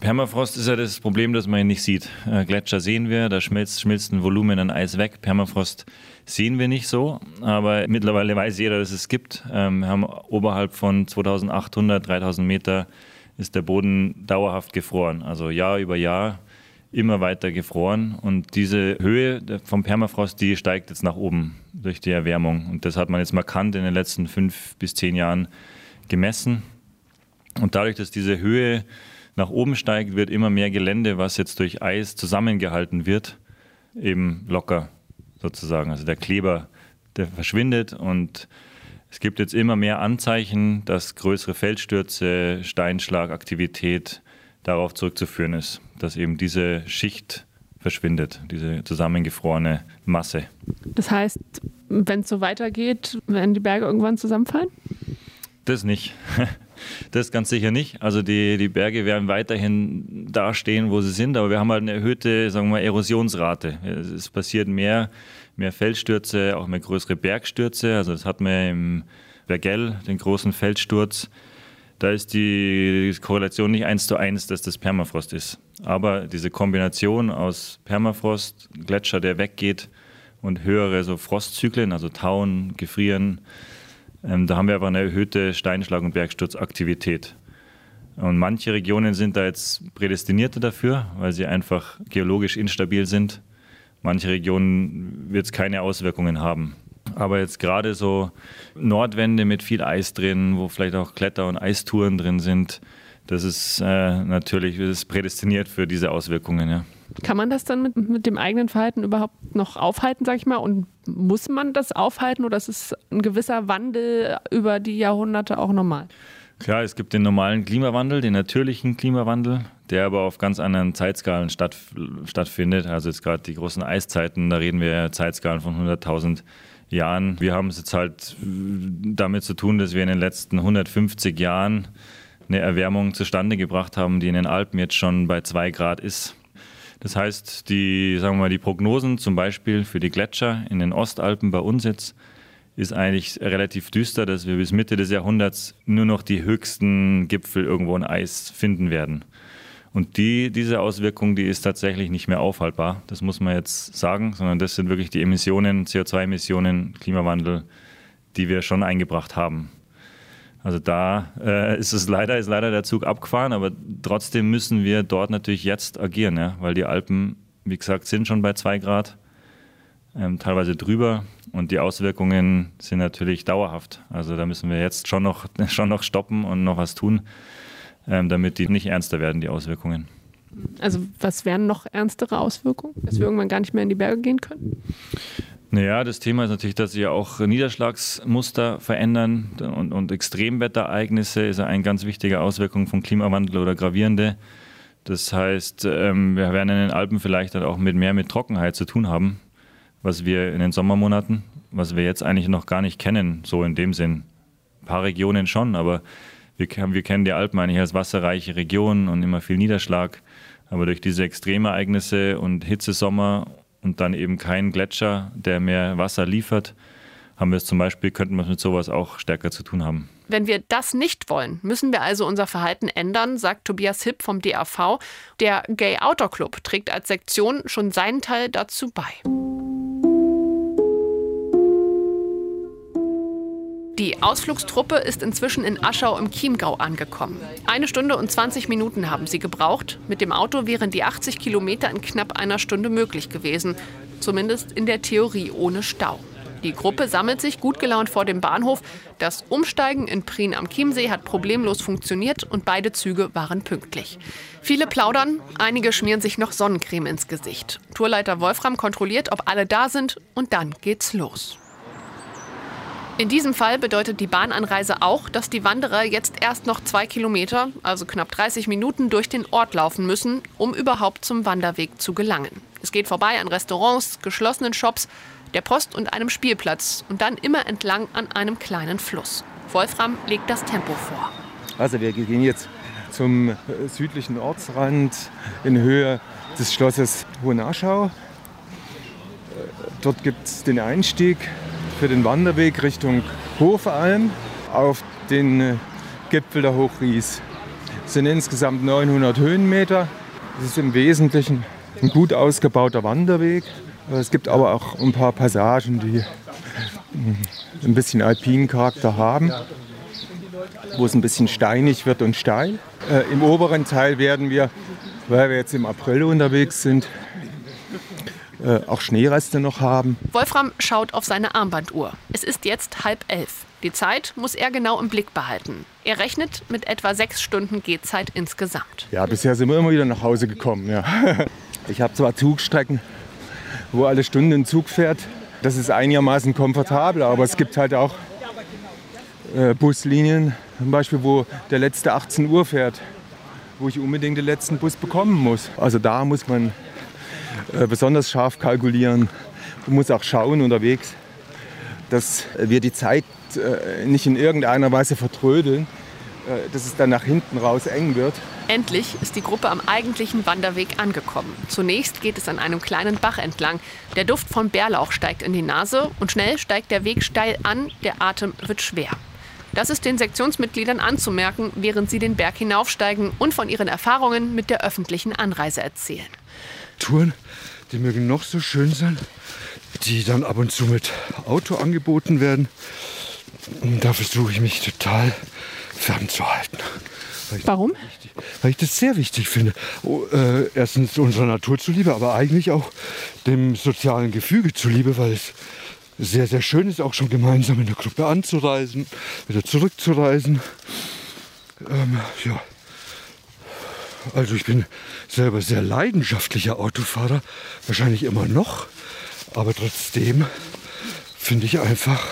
Permafrost ist ja das Problem, dass man ihn nicht sieht. Äh, Gletscher sehen wir, da schmilzt, schmilzt ein Volumen an Eis weg. Permafrost sehen wir nicht so, aber mittlerweile weiß jeder, dass es gibt. Ähm, wir haben oberhalb von 2800, 3000 Meter ist der Boden dauerhaft gefroren. Also Jahr über Jahr immer weiter gefroren. Und diese Höhe vom Permafrost, die steigt jetzt nach oben durch die Erwärmung. Und das hat man jetzt markant in den letzten fünf bis zehn Jahren gemessen. Und dadurch, dass diese Höhe nach oben steigt, wird immer mehr Gelände, was jetzt durch Eis zusammengehalten wird, eben locker sozusagen. Also der Kleber, der verschwindet und es gibt jetzt immer mehr Anzeichen, dass größere Feldstürze, Steinschlagaktivität darauf zurückzuführen ist, dass eben diese Schicht verschwindet, diese zusammengefrorene Masse. Das heißt, wenn es so weitergeht, werden die Berge irgendwann zusammenfallen? Das nicht. Das ganz sicher nicht. Also die, die Berge werden weiterhin dastehen, wo sie sind, aber wir haben halt eine erhöhte, sagen wir mal, Erosionsrate. Es passiert mehr, mehr Felsstürze, auch mehr größere Bergstürze. Also das hat man im Bergell, den großen Felssturz. Da ist die Korrelation nicht eins zu eins, dass das Permafrost ist. Aber diese Kombination aus Permafrost, Gletscher, der weggeht und höhere so Frostzyklen, also Tauen, Gefrieren, ähm, da haben wir aber eine erhöhte Steinschlag- und Bergsturzaktivität. Und manche Regionen sind da jetzt prädestinierter dafür, weil sie einfach geologisch instabil sind. Manche Regionen wird es keine Auswirkungen haben. Aber jetzt gerade so Nordwände mit viel Eis drin, wo vielleicht auch Kletter- und Eistouren drin sind, das ist äh, natürlich das ist prädestiniert für diese Auswirkungen. Ja. Kann man das dann mit, mit dem eigenen Verhalten überhaupt noch aufhalten, sag ich mal? Und muss man das aufhalten oder ist es ein gewisser Wandel über die Jahrhunderte auch normal? Klar, es gibt den normalen Klimawandel, den natürlichen Klimawandel, der aber auf ganz anderen Zeitskalen statt, stattfindet. Also jetzt gerade die großen Eiszeiten, da reden wir Zeitskalen von 100.000 Jahren. Wir haben es jetzt halt damit zu tun, dass wir in den letzten 150 Jahren eine Erwärmung zustande gebracht haben, die in den Alpen jetzt schon bei zwei Grad ist. Das heißt, die, sagen wir mal, die Prognosen zum Beispiel für die Gletscher in den Ostalpen bei uns jetzt ist eigentlich relativ düster, dass wir bis Mitte des Jahrhunderts nur noch die höchsten Gipfel irgendwo in Eis finden werden. Und die, diese Auswirkung, die ist tatsächlich nicht mehr aufhaltbar. Das muss man jetzt sagen, sondern das sind wirklich die Emissionen, CO2-Emissionen, Klimawandel, die wir schon eingebracht haben. Also da äh, ist es leider, ist leider der Zug abgefahren, aber trotzdem müssen wir dort natürlich jetzt agieren, ja, weil die Alpen, wie gesagt, sind schon bei zwei Grad, ähm, teilweise drüber und die Auswirkungen sind natürlich dauerhaft. Also da müssen wir jetzt schon noch, schon noch stoppen und noch was tun, ähm, damit die nicht ernster werden, die Auswirkungen. Also was wären noch ernstere Auswirkungen, dass wir irgendwann gar nicht mehr in die Berge gehen können? Naja, das Thema ist natürlich, dass sich ja auch Niederschlagsmuster verändern und, und Extremwetterereignisse ist eine ganz wichtige Auswirkung von Klimawandel oder gravierende. Das heißt, ähm, wir werden in den Alpen vielleicht auch mit mehr mit Trockenheit zu tun haben, was wir in den Sommermonaten, was wir jetzt eigentlich noch gar nicht kennen, so in dem Sinn. Ein paar Regionen schon, aber wir, wir kennen die Alpen eigentlich als wasserreiche Region und immer viel Niederschlag. Aber durch diese Extremereignisse und Hitzesommer und dann eben kein Gletscher, der mehr Wasser liefert, haben wir es zum Beispiel, könnten wir es mit sowas auch stärker zu tun haben. Wenn wir das nicht wollen, müssen wir also unser Verhalten ändern, sagt Tobias Hipp vom DAV. Der Gay Outdoor Club trägt als Sektion schon seinen Teil dazu bei. Die Ausflugstruppe ist inzwischen in Aschau im Chiemgau angekommen. Eine Stunde und 20 Minuten haben sie gebraucht. Mit dem Auto wären die 80 Kilometer in knapp einer Stunde möglich gewesen. Zumindest in der Theorie ohne Stau. Die Gruppe sammelt sich gut gelaunt vor dem Bahnhof. Das Umsteigen in Prien am Chiemsee hat problemlos funktioniert und beide Züge waren pünktlich. Viele plaudern, einige schmieren sich noch Sonnencreme ins Gesicht. Tourleiter Wolfram kontrolliert, ob alle da sind und dann geht's los. In diesem Fall bedeutet die Bahnanreise auch, dass die Wanderer jetzt erst noch zwei Kilometer, also knapp 30 Minuten, durch den Ort laufen müssen, um überhaupt zum Wanderweg zu gelangen. Es geht vorbei an Restaurants, geschlossenen Shops, der Post und einem Spielplatz und dann immer entlang an einem kleinen Fluss. Wolfram legt das Tempo vor. Also wir gehen jetzt zum südlichen Ortsrand in Höhe des Schlosses Hohenaschau. Dort gibt es den Einstieg für den Wanderweg Richtung Hofalm auf den äh, Gipfel der Hochries. Es sind insgesamt 900 Höhenmeter. Es ist im Wesentlichen ein gut ausgebauter Wanderweg. Es gibt aber auch ein paar Passagen, die hm, ein bisschen alpinen Charakter haben, wo es ein bisschen steinig wird und steil. Äh, Im oberen Teil werden wir, weil wir jetzt im April unterwegs sind, äh, auch Schneereste noch haben. Wolfram schaut auf seine Armbanduhr. Es ist jetzt halb elf. Die Zeit muss er genau im Blick behalten. Er rechnet mit etwa sechs Stunden Gehzeit insgesamt. Ja, bisher sind wir immer wieder nach Hause gekommen. Ja. Ich habe zwar Zugstrecken, wo alle Stunden ein Zug fährt. Das ist einigermaßen komfortabel, aber es gibt halt auch äh, Buslinien, zum Beispiel, wo der letzte 18 Uhr fährt, wo ich unbedingt den letzten Bus bekommen muss. Also da muss man äh, besonders scharf kalkulieren und muss auch schauen unterwegs, dass wir die Zeit äh, nicht in irgendeiner Weise vertrödeln, äh, dass es dann nach hinten raus eng wird. Endlich ist die Gruppe am eigentlichen Wanderweg angekommen. Zunächst geht es an einem kleinen Bach entlang. Der Duft von Bärlauch steigt in die Nase und schnell steigt der Weg steil an, der Atem wird schwer. Das ist den Sektionsmitgliedern anzumerken, während sie den Berg hinaufsteigen und von ihren Erfahrungen mit der öffentlichen Anreise erzählen. Touren, die mögen noch so schön sein, die dann ab und zu mit Auto angeboten werden. Und da versuche ich mich total fernzuhalten. Warum? Wichtig, weil ich das sehr wichtig finde. Oh, äh, erstens unserer Natur zuliebe, aber eigentlich auch dem sozialen Gefüge zuliebe, weil es sehr, sehr schön ist, auch schon gemeinsam in der Gruppe anzureisen, wieder zurückzureisen. Ähm, ja. Also ich bin selber sehr leidenschaftlicher Autofahrer, wahrscheinlich immer noch, aber trotzdem finde ich einfach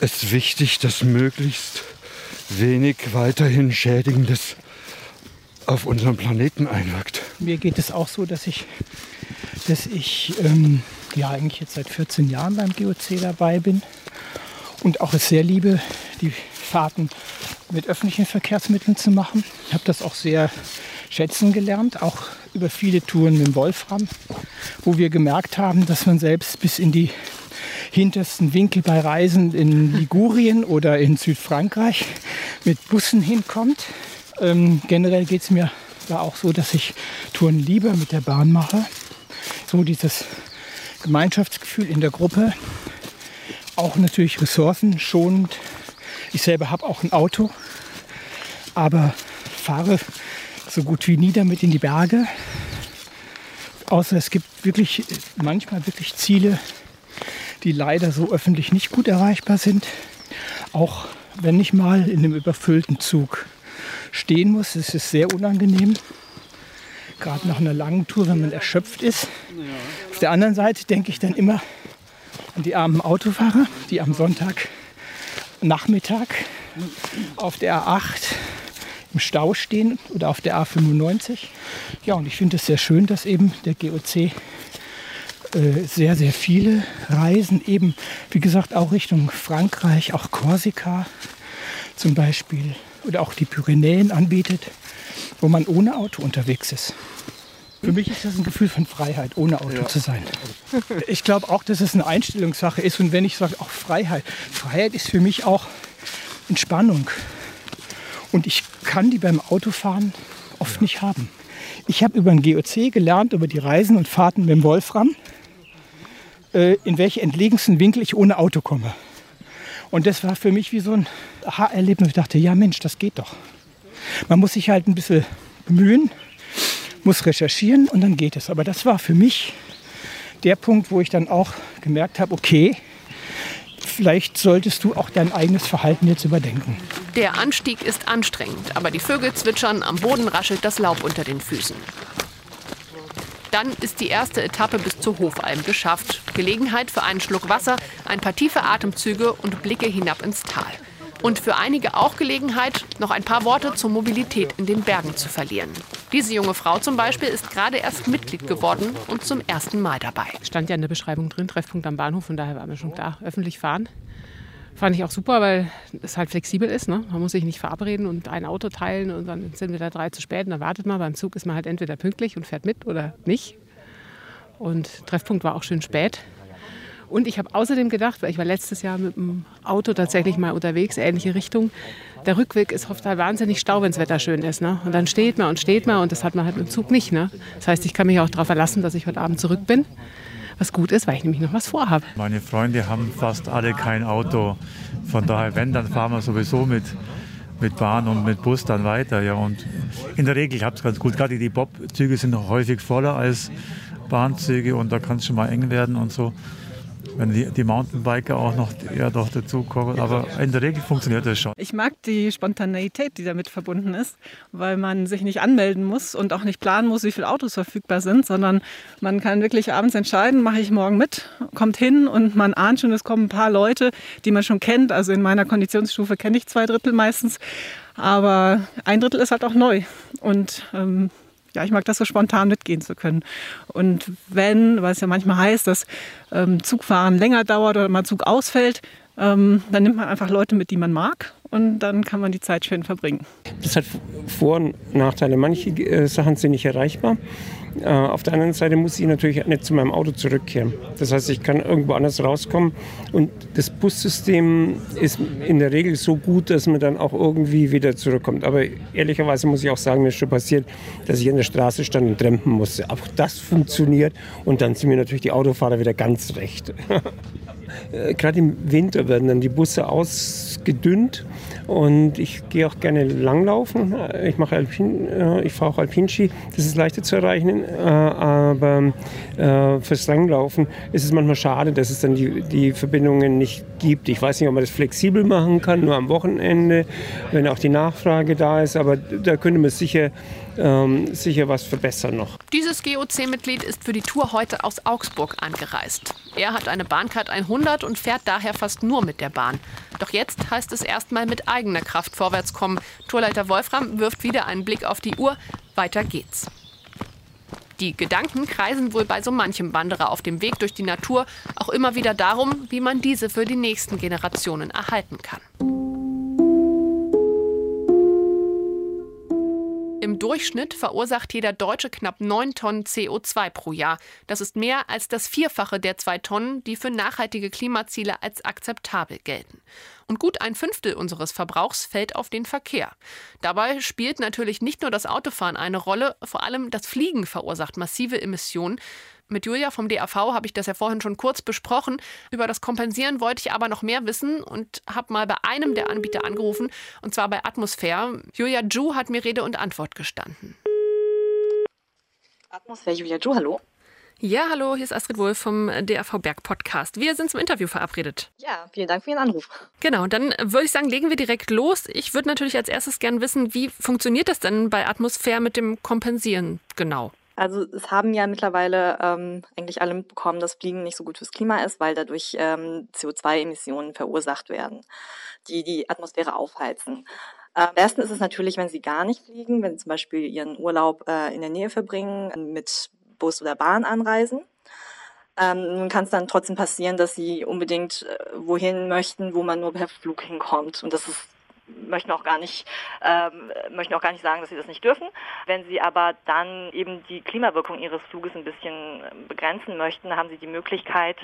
es wichtig, dass möglichst wenig weiterhin Schädigendes auf unseren Planeten einwirkt. Mir geht es auch so, dass ich, dass ich ähm, ja eigentlich jetzt seit 14 Jahren beim GOC dabei bin und auch es sehr liebe, die Fahrten mit öffentlichen Verkehrsmitteln zu machen. Ich habe das auch sehr schätzen gelernt, auch über viele Touren mit dem Wolfram, wo wir gemerkt haben, dass man selbst bis in die hintersten Winkel bei Reisen in Ligurien oder in Südfrankreich mit Bussen hinkommt. Ähm, generell geht es mir da auch so, dass ich Touren lieber mit der Bahn mache. So dieses Gemeinschaftsgefühl in der Gruppe, auch natürlich ressourcenschonend. Ich selber habe auch ein Auto, aber fahre so gut wie nie damit in die Berge. Außer es gibt wirklich manchmal wirklich Ziele, die leider so öffentlich nicht gut erreichbar sind. Auch wenn ich mal in einem überfüllten Zug stehen muss, ist es sehr unangenehm. gerade nach einer langen Tour, wenn man erschöpft ist. Auf der anderen Seite denke ich dann immer an die armen Autofahrer, die am Sonntag Nachmittag auf der A8 im Stau stehen oder auf der A95. Ja, und ich finde es sehr schön, dass eben der GOC äh, sehr, sehr viele Reisen eben, wie gesagt, auch Richtung Frankreich, auch Korsika zum Beispiel oder auch die Pyrenäen anbietet, wo man ohne Auto unterwegs ist. Für mich ist das ein Gefühl von Freiheit, ohne Auto ja. zu sein. Ich glaube auch, dass es eine Einstellungssache ist. Und wenn ich sage, auch Freiheit. Freiheit ist für mich auch Entspannung. Und ich kann die beim Autofahren oft nicht haben. Ich habe über den GOC gelernt, über die Reisen und Fahrten mit dem Wolfram, äh, in welche entlegensten Winkel ich ohne Auto komme. Und das war für mich wie so ein Aha-Erlebnis. Ich dachte, ja Mensch, das geht doch. Man muss sich halt ein bisschen bemühen, muss recherchieren und dann geht es. Aber das war für mich der Punkt, wo ich dann auch gemerkt habe, okay, vielleicht solltest du auch dein eigenes Verhalten jetzt überdenken. Der Anstieg ist anstrengend, aber die Vögel zwitschern, am Boden raschelt das Laub unter den Füßen. Dann ist die erste Etappe bis zur Hofalm geschafft. Gelegenheit für einen Schluck Wasser, ein paar tiefe Atemzüge und Blicke hinab ins Tal. Und für einige auch Gelegenheit, noch ein paar Worte zur Mobilität in den Bergen zu verlieren. Diese junge Frau zum Beispiel ist gerade erst Mitglied geworden und zum ersten Mal dabei. Stand ja in der Beschreibung drin, Treffpunkt am Bahnhof, von daher waren wir schon da, öffentlich fahren. Fand ich auch super, weil es halt flexibel ist. Ne? Man muss sich nicht verabreden und ein Auto teilen und dann sind wir da drei zu spät und dann wartet man. Beim Zug ist man halt entweder pünktlich und fährt mit oder nicht. Und Treffpunkt war auch schön spät. Und ich habe außerdem gedacht, weil ich war letztes Jahr mit dem Auto tatsächlich mal unterwegs, ähnliche Richtung. Der Rückweg ist oft halt wahnsinnig Stau, wenn das Wetter schön ist. Ne? Und dann steht man und steht man und das hat man halt mit dem Zug nicht. Ne? Das heißt, ich kann mich auch darauf verlassen, dass ich heute Abend zurück bin. Was gut ist, weil ich nämlich noch was vorhabe. Meine Freunde haben fast alle kein Auto. Von daher, wenn, dann fahren wir sowieso mit, mit Bahn und mit Bus dann weiter. Ja. Und in der Regel klappt es ganz gut. Gerade die Bob-Züge sind häufig voller als Bahnzüge und da kann es schon mal eng werden und so wenn die, die Mountainbiker auch noch eher doch dazukommen. Aber in der Regel funktioniert das schon. Ich mag die Spontaneität, die damit verbunden ist, weil man sich nicht anmelden muss und auch nicht planen muss, wie viele Autos verfügbar sind, sondern man kann wirklich abends entscheiden, mache ich morgen mit, kommt hin und man ahnt schon, es kommen ein paar Leute, die man schon kennt. Also in meiner Konditionsstufe kenne ich zwei Drittel meistens. Aber ein Drittel ist halt auch neu. Und ähm, ja, ich mag das so spontan mitgehen zu können. Und wenn, weil es ja manchmal heißt, dass ähm, Zugfahren länger dauert oder mal Zug ausfällt, ähm, dann nimmt man einfach Leute mit, die man mag und dann kann man die Zeit schön verbringen. Das hat Vor- und Nachteile. Manche äh, Sachen sind nicht erreichbar. Äh, auf der anderen Seite muss ich natürlich nicht zu meinem Auto zurückkehren. Das heißt, ich kann irgendwo anders rauskommen und das Bussystem ist in der Regel so gut, dass man dann auch irgendwie wieder zurückkommt. Aber ehrlicherweise muss ich auch sagen, mir ist schon passiert, dass ich an der Straße stand und trampen musste. Auch das funktioniert und dann sind mir natürlich die Autofahrer wieder ganz recht. Äh, gerade im Winter werden dann die Busse ausgedünnt und ich gehe auch gerne langlaufen. Ich mache Alpin, äh, ich fahre auch Alpinski. Das ist leichter zu erreichen. Äh, aber fürs Langlaufen ist es manchmal schade, dass es dann die, die Verbindungen nicht gibt. Ich weiß nicht, ob man das flexibel machen kann, nur am Wochenende, wenn auch die Nachfrage da ist. Aber da könnte man sicher ähm, sicher was verbessern noch. Dieses GOC-Mitglied ist für die Tour heute aus Augsburg angereist. Er hat eine Bahncard 100 und fährt daher fast nur mit der Bahn. Doch jetzt heißt es erstmal mit eigener Kraft vorwärts kommen. Tourleiter Wolfram wirft wieder einen Blick auf die Uhr. Weiter geht's. Die Gedanken kreisen wohl bei so manchem Wanderer auf dem Weg durch die Natur auch immer wieder darum, wie man diese für die nächsten Generationen erhalten kann. Im Durchschnitt verursacht jeder Deutsche knapp 9 Tonnen CO2 pro Jahr. Das ist mehr als das Vierfache der zwei Tonnen, die für nachhaltige Klimaziele als akzeptabel gelten. Und gut ein Fünftel unseres Verbrauchs fällt auf den Verkehr. Dabei spielt natürlich nicht nur das Autofahren eine Rolle, vor allem das Fliegen verursacht massive Emissionen. Mit Julia vom DAV habe ich das ja vorhin schon kurz besprochen. Über das Kompensieren wollte ich aber noch mehr wissen und habe mal bei einem der Anbieter angerufen, und zwar bei Atmosphäre. Julia Ju hat mir Rede und Antwort gestanden. Atmosphäre, Julia Ju, hallo. Ja, hallo, hier ist Astrid Wolf vom DAV Berg Podcast. Wir sind zum Interview verabredet. Ja, vielen Dank für Ihren Anruf. Genau, dann würde ich sagen, legen wir direkt los. Ich würde natürlich als erstes gern wissen, wie funktioniert das denn bei Atmosphäre mit dem Kompensieren genau? Also es haben ja mittlerweile ähm, eigentlich alle mitbekommen, dass Fliegen nicht so gut fürs Klima ist, weil dadurch ähm, CO2-Emissionen verursacht werden, die die Atmosphäre aufheizen. Am besten ist es natürlich, wenn Sie gar nicht fliegen, wenn Sie zum Beispiel Ihren Urlaub äh, in der Nähe verbringen, mit Bus oder Bahn anreisen. Ähm, nun kann es dann trotzdem passieren, dass Sie unbedingt äh, wohin möchten, wo man nur per Flug hinkommt. Und das ist möchten auch gar nicht ähm, möchten auch gar nicht sagen, dass sie das nicht dürfen. Wenn sie aber dann eben die Klimawirkung ihres Fluges ein bisschen begrenzen möchten, haben sie die Möglichkeit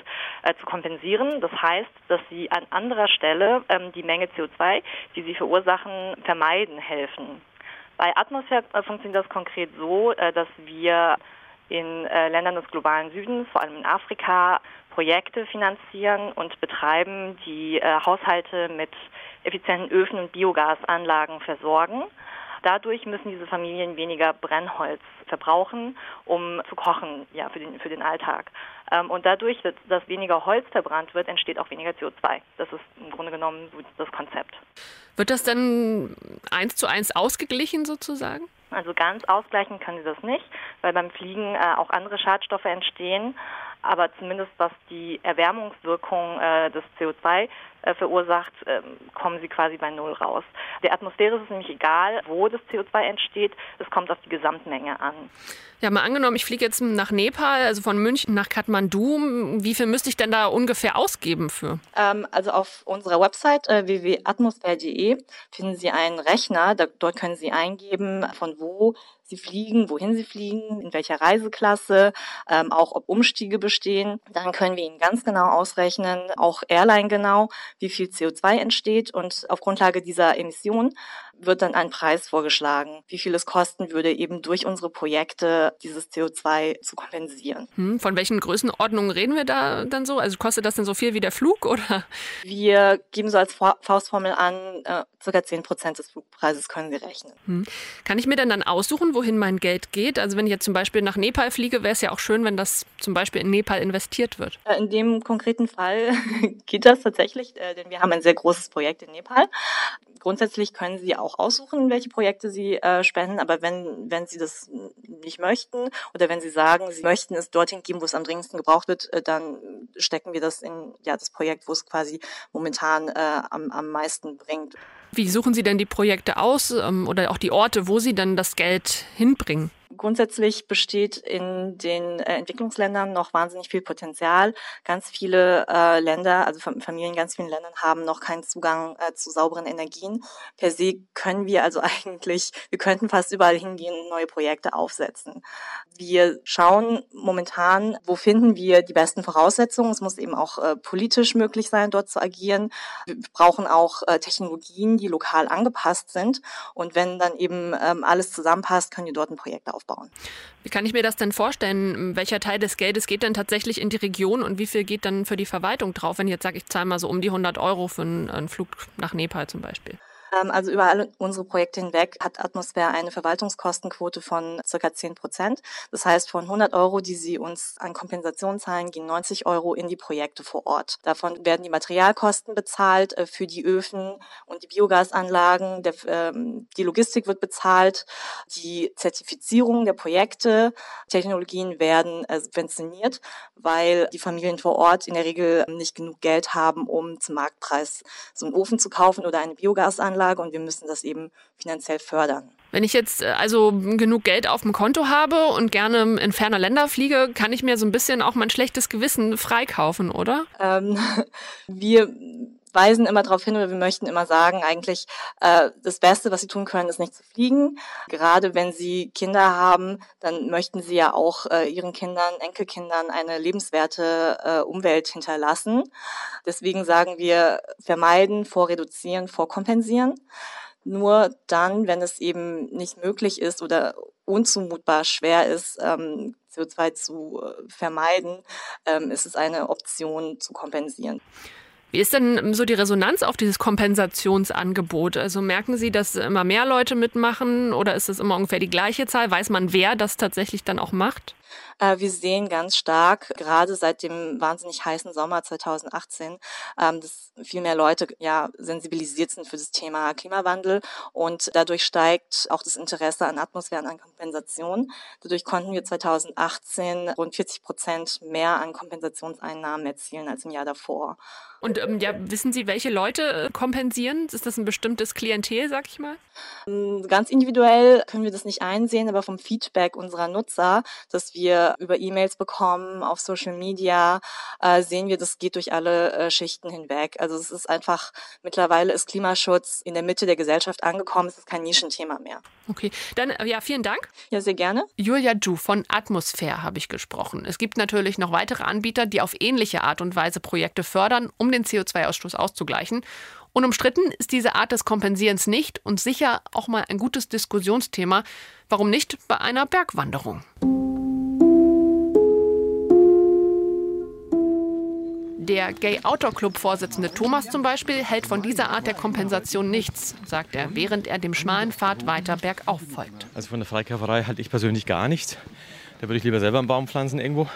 äh, zu kompensieren. Das heißt, dass sie an anderer Stelle ähm, die Menge CO2, die sie verursachen, vermeiden helfen. Bei Atmosphäre äh, funktioniert das konkret so, äh, dass wir in äh, Ländern des globalen Südens, vor allem in Afrika, Projekte finanzieren und betreiben, die äh, Haushalte mit effizienten Öfen und Biogasanlagen versorgen. Dadurch müssen diese Familien weniger Brennholz verbrauchen, um zu kochen, ja, für den, für den Alltag. Ähm, und dadurch, dass weniger Holz verbrannt wird, entsteht auch weniger CO2. Das ist im Grunde genommen das Konzept. Wird das dann eins zu eins ausgeglichen sozusagen? Also ganz ausgleichen können sie das nicht, weil beim Fliegen äh, auch andere Schadstoffe entstehen aber zumindest was die Erwärmungswirkung äh, des CO2 äh, verursacht, äh, kommen sie quasi bei Null raus. Der Atmosphäre ist es nämlich egal, wo das CO2 entsteht, es kommt auf die Gesamtmenge an. Ja, mal angenommen, ich fliege jetzt nach Nepal, also von München nach Kathmandu. Wie viel müsste ich denn da ungefähr ausgeben für? Ähm, also auf unserer Website äh, www.atmosphäre.de finden Sie einen Rechner. Da, dort können Sie eingeben, von wo Sie fliegen, wohin Sie fliegen, in welcher Reiseklasse, ähm, auch ob Umstiege bestehen. Dann können wir Ihnen ganz genau ausrechnen, auch Airline genau, wie viel CO2 entsteht. Und auf Grundlage dieser Emissionen wird dann ein Preis vorgeschlagen, wie viel es kosten würde, eben durch unsere Projekte dieses CO2 zu kompensieren. Hm, von welchen Größenordnungen reden wir da dann so? Also kostet das denn so viel wie der Flug oder? Wir geben so als Faustformel an, äh, circa 10 Prozent des Flugpreises können Sie rechnen. Hm. Kann ich mir denn dann aussuchen, wohin mein Geld geht? Also wenn ich jetzt zum Beispiel nach Nepal fliege, wäre es ja auch schön, wenn das zum Beispiel in Nepal investiert wird. Äh, in dem konkreten Fall geht das tatsächlich, äh, denn wir haben ein sehr großes Projekt in Nepal. Grundsätzlich können Sie auch aussuchen, welche Projekte Sie äh, spenden, aber wenn, wenn Sie das nicht möchten oder wenn Sie sagen, Sie möchten es dorthin geben, wo es am dringendsten gebraucht wird, äh, dann stecken wir das in ja, das Projekt, wo es quasi momentan äh, am, am meisten bringt. Wie suchen Sie denn die Projekte aus ähm, oder auch die Orte, wo Sie dann das Geld hinbringen? Grundsätzlich besteht in den äh, Entwicklungsländern noch wahnsinnig viel Potenzial. Ganz viele äh, Länder, also Familien in ganz vielen Ländern haben noch keinen Zugang äh, zu sauberen Energien. Per se können wir also eigentlich, wir könnten fast überall hingehen und neue Projekte aufsetzen. Wir schauen momentan, wo finden wir die besten Voraussetzungen. Es muss eben auch äh, politisch möglich sein, dort zu agieren. Wir brauchen auch äh, Technologien, die lokal angepasst sind. Und wenn dann eben ähm, alles zusammenpasst, können wir dort ein Projekt aufbauen aufbauen. Wie kann ich mir das denn vorstellen? Welcher Teil des Geldes geht denn tatsächlich in die Region und wie viel geht dann für die Verwaltung drauf? Wenn ich jetzt sage, ich zahle mal so um die 100 Euro für einen Flug nach Nepal zum Beispiel. Ähm, also über alle unsere Projekte hinweg hat Atmosphäre eine Verwaltungskostenquote von circa 10 Prozent. Das heißt, von 100 Euro, die sie uns an Kompensation zahlen, gehen 90 Euro in die Projekte vor Ort. Davon werden die Materialkosten bezahlt äh, für die Öfen und die Biogasanlagen. Der, ähm, die Logistik wird bezahlt. Die Zertifizierung der Projekte, Technologien werden äh, subventioniert, weil die Familien vor Ort in der Regel nicht genug Geld haben, um zum Marktpreis so einen Ofen zu kaufen oder eine Biogasanlage Anlage und wir müssen das eben finanziell fördern. Wenn ich jetzt äh, also genug Geld auf dem Konto habe und gerne in ferner Länder fliege, kann ich mir so ein bisschen auch mein schlechtes Gewissen freikaufen, oder? Ähm, wir weisen immer darauf hin oder wir möchten immer sagen, eigentlich äh, das Beste, was sie tun können, ist nicht zu fliegen. Gerade wenn sie Kinder haben, dann möchten sie ja auch äh, ihren Kindern, Enkelkindern eine lebenswerte äh, Umwelt hinterlassen. Deswegen sagen wir, vermeiden, vorreduzieren, vorkompensieren. Nur dann, wenn es eben nicht möglich ist oder unzumutbar schwer ist, ähm, CO2 zu äh, vermeiden, ähm, ist es eine Option zu kompensieren. Wie ist denn so die Resonanz auf dieses Kompensationsangebot? Also merken Sie, dass immer mehr Leute mitmachen oder ist es immer ungefähr die gleiche Zahl? Weiß man, wer das tatsächlich dann auch macht? Äh, wir sehen ganz stark, gerade seit dem wahnsinnig heißen Sommer 2018, ähm, dass viel mehr Leute ja sensibilisiert sind für das Thema Klimawandel und dadurch steigt auch das Interesse an Atmosphären, an Kompensation. Dadurch konnten wir 2018 rund 40 Prozent mehr an Kompensationseinnahmen erzielen als im Jahr davor. Und ähm, ja, wissen Sie, welche Leute äh, kompensieren? Ist das ein bestimmtes Klientel, sag ich mal? Ähm, ganz individuell können wir das nicht einsehen, aber vom Feedback unserer Nutzer, das wir über E-Mails bekommen, auf Social Media, äh, sehen wir, das geht durch alle äh, Schichten hinweg. Also es ist einfach, mittlerweile ist Klimaschutz in der Mitte der Gesellschaft angekommen, es ist kein Nischenthema mehr. Okay, dann äh, ja, vielen Dank. Ja, sehr gerne. Julia Ju von Atmosphäre habe ich gesprochen. Es gibt natürlich noch weitere Anbieter, die auf ähnliche Art und Weise Projekte fördern, um den CO2-Ausstoß auszugleichen. Unumstritten ist diese Art des Kompensierens nicht und sicher auch mal ein gutes Diskussionsthema. Warum nicht bei einer Bergwanderung? Der Gay Outdoor Club Vorsitzende Thomas zum Beispiel hält von dieser Art der Kompensation nichts, sagt er, während er dem schmalen Pfad weiter bergauf folgt. Also von der Freikäuferei halte ich persönlich gar nichts. Da würde ich lieber selber einen Baum pflanzen irgendwo.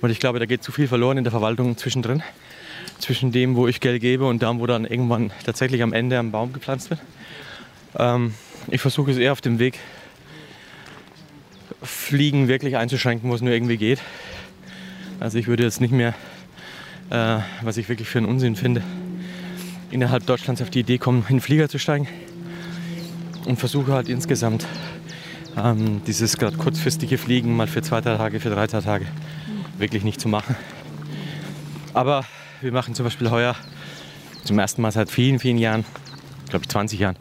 Und ich glaube, da geht zu viel verloren in der Verwaltung zwischendrin zwischen dem, wo ich Geld gebe und dem, wo dann irgendwann tatsächlich am Ende ein Baum gepflanzt wird. Ähm, ich versuche es eher auf dem Weg, Fliegen wirklich einzuschränken, wo es nur irgendwie geht. Also ich würde jetzt nicht mehr, äh, was ich wirklich für einen Unsinn finde, innerhalb Deutschlands auf die Idee kommen, in den Flieger zu steigen und versuche halt insgesamt ähm, dieses gerade kurzfristige Fliegen mal für zwei, drei Tage, für drei, drei Tage wirklich nicht zu machen. Aber wir machen zum Beispiel heuer zum ersten Mal seit vielen, vielen Jahren, glaube ich 20 Jahren,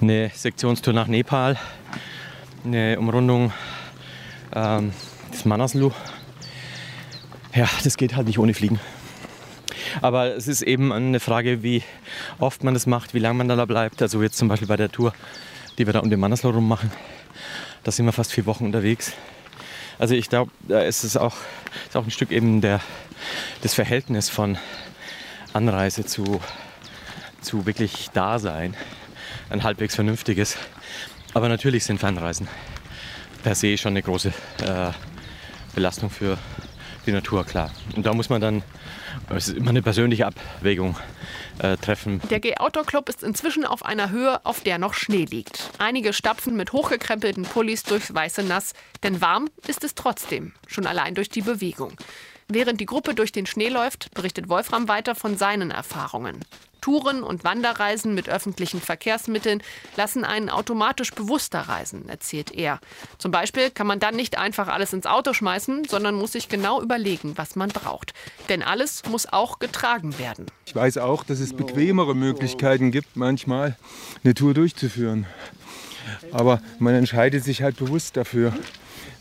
eine Sektionstour nach Nepal, eine Umrundung ähm, des Manaslu. Ja, das geht halt nicht ohne Fliegen. Aber es ist eben eine Frage, wie oft man das macht, wie lange man da bleibt. Also jetzt zum Beispiel bei der Tour, die wir da um den Manaslu rum machen, da sind wir fast vier Wochen unterwegs. Also ich glaube, da ist es auch, ist auch ein Stück eben der, das Verhältnis von Anreise zu, zu wirklich Dasein ein halbwegs vernünftiges. Aber natürlich sind Fernreisen per se schon eine große äh, Belastung für die Natur, klar. Und da muss man dann, es ist immer eine persönliche Abwägung äh, treffen. Der Gay Outdoor Club ist inzwischen auf einer Höhe, auf der noch Schnee liegt. Einige stapfen mit hochgekrempelten Pullis durchs weiße Nass, denn warm ist es trotzdem, schon allein durch die Bewegung. Während die Gruppe durch den Schnee läuft, berichtet Wolfram weiter von seinen Erfahrungen. Touren und Wanderreisen mit öffentlichen Verkehrsmitteln lassen einen automatisch bewusster reisen, erzählt er. Zum Beispiel kann man dann nicht einfach alles ins Auto schmeißen, sondern muss sich genau überlegen, was man braucht. Denn alles muss auch getragen werden. Ich weiß auch, dass es bequemere Möglichkeiten gibt, manchmal eine Tour durchzuführen. Aber man entscheidet sich halt bewusst dafür,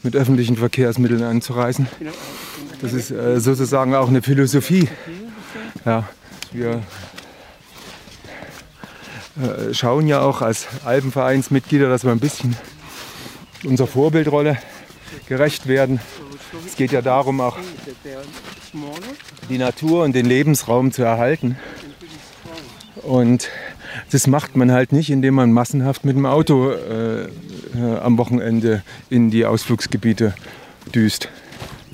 mit öffentlichen Verkehrsmitteln anzureisen. Das ist äh, sozusagen auch eine Philosophie. Ja, wir äh, schauen ja auch als Alpenvereinsmitglieder, dass wir ein bisschen unserer Vorbildrolle gerecht werden. Es geht ja darum, auch die Natur und den Lebensraum zu erhalten. Und das macht man halt nicht, indem man massenhaft mit dem Auto äh, äh, am Wochenende in die Ausflugsgebiete düst.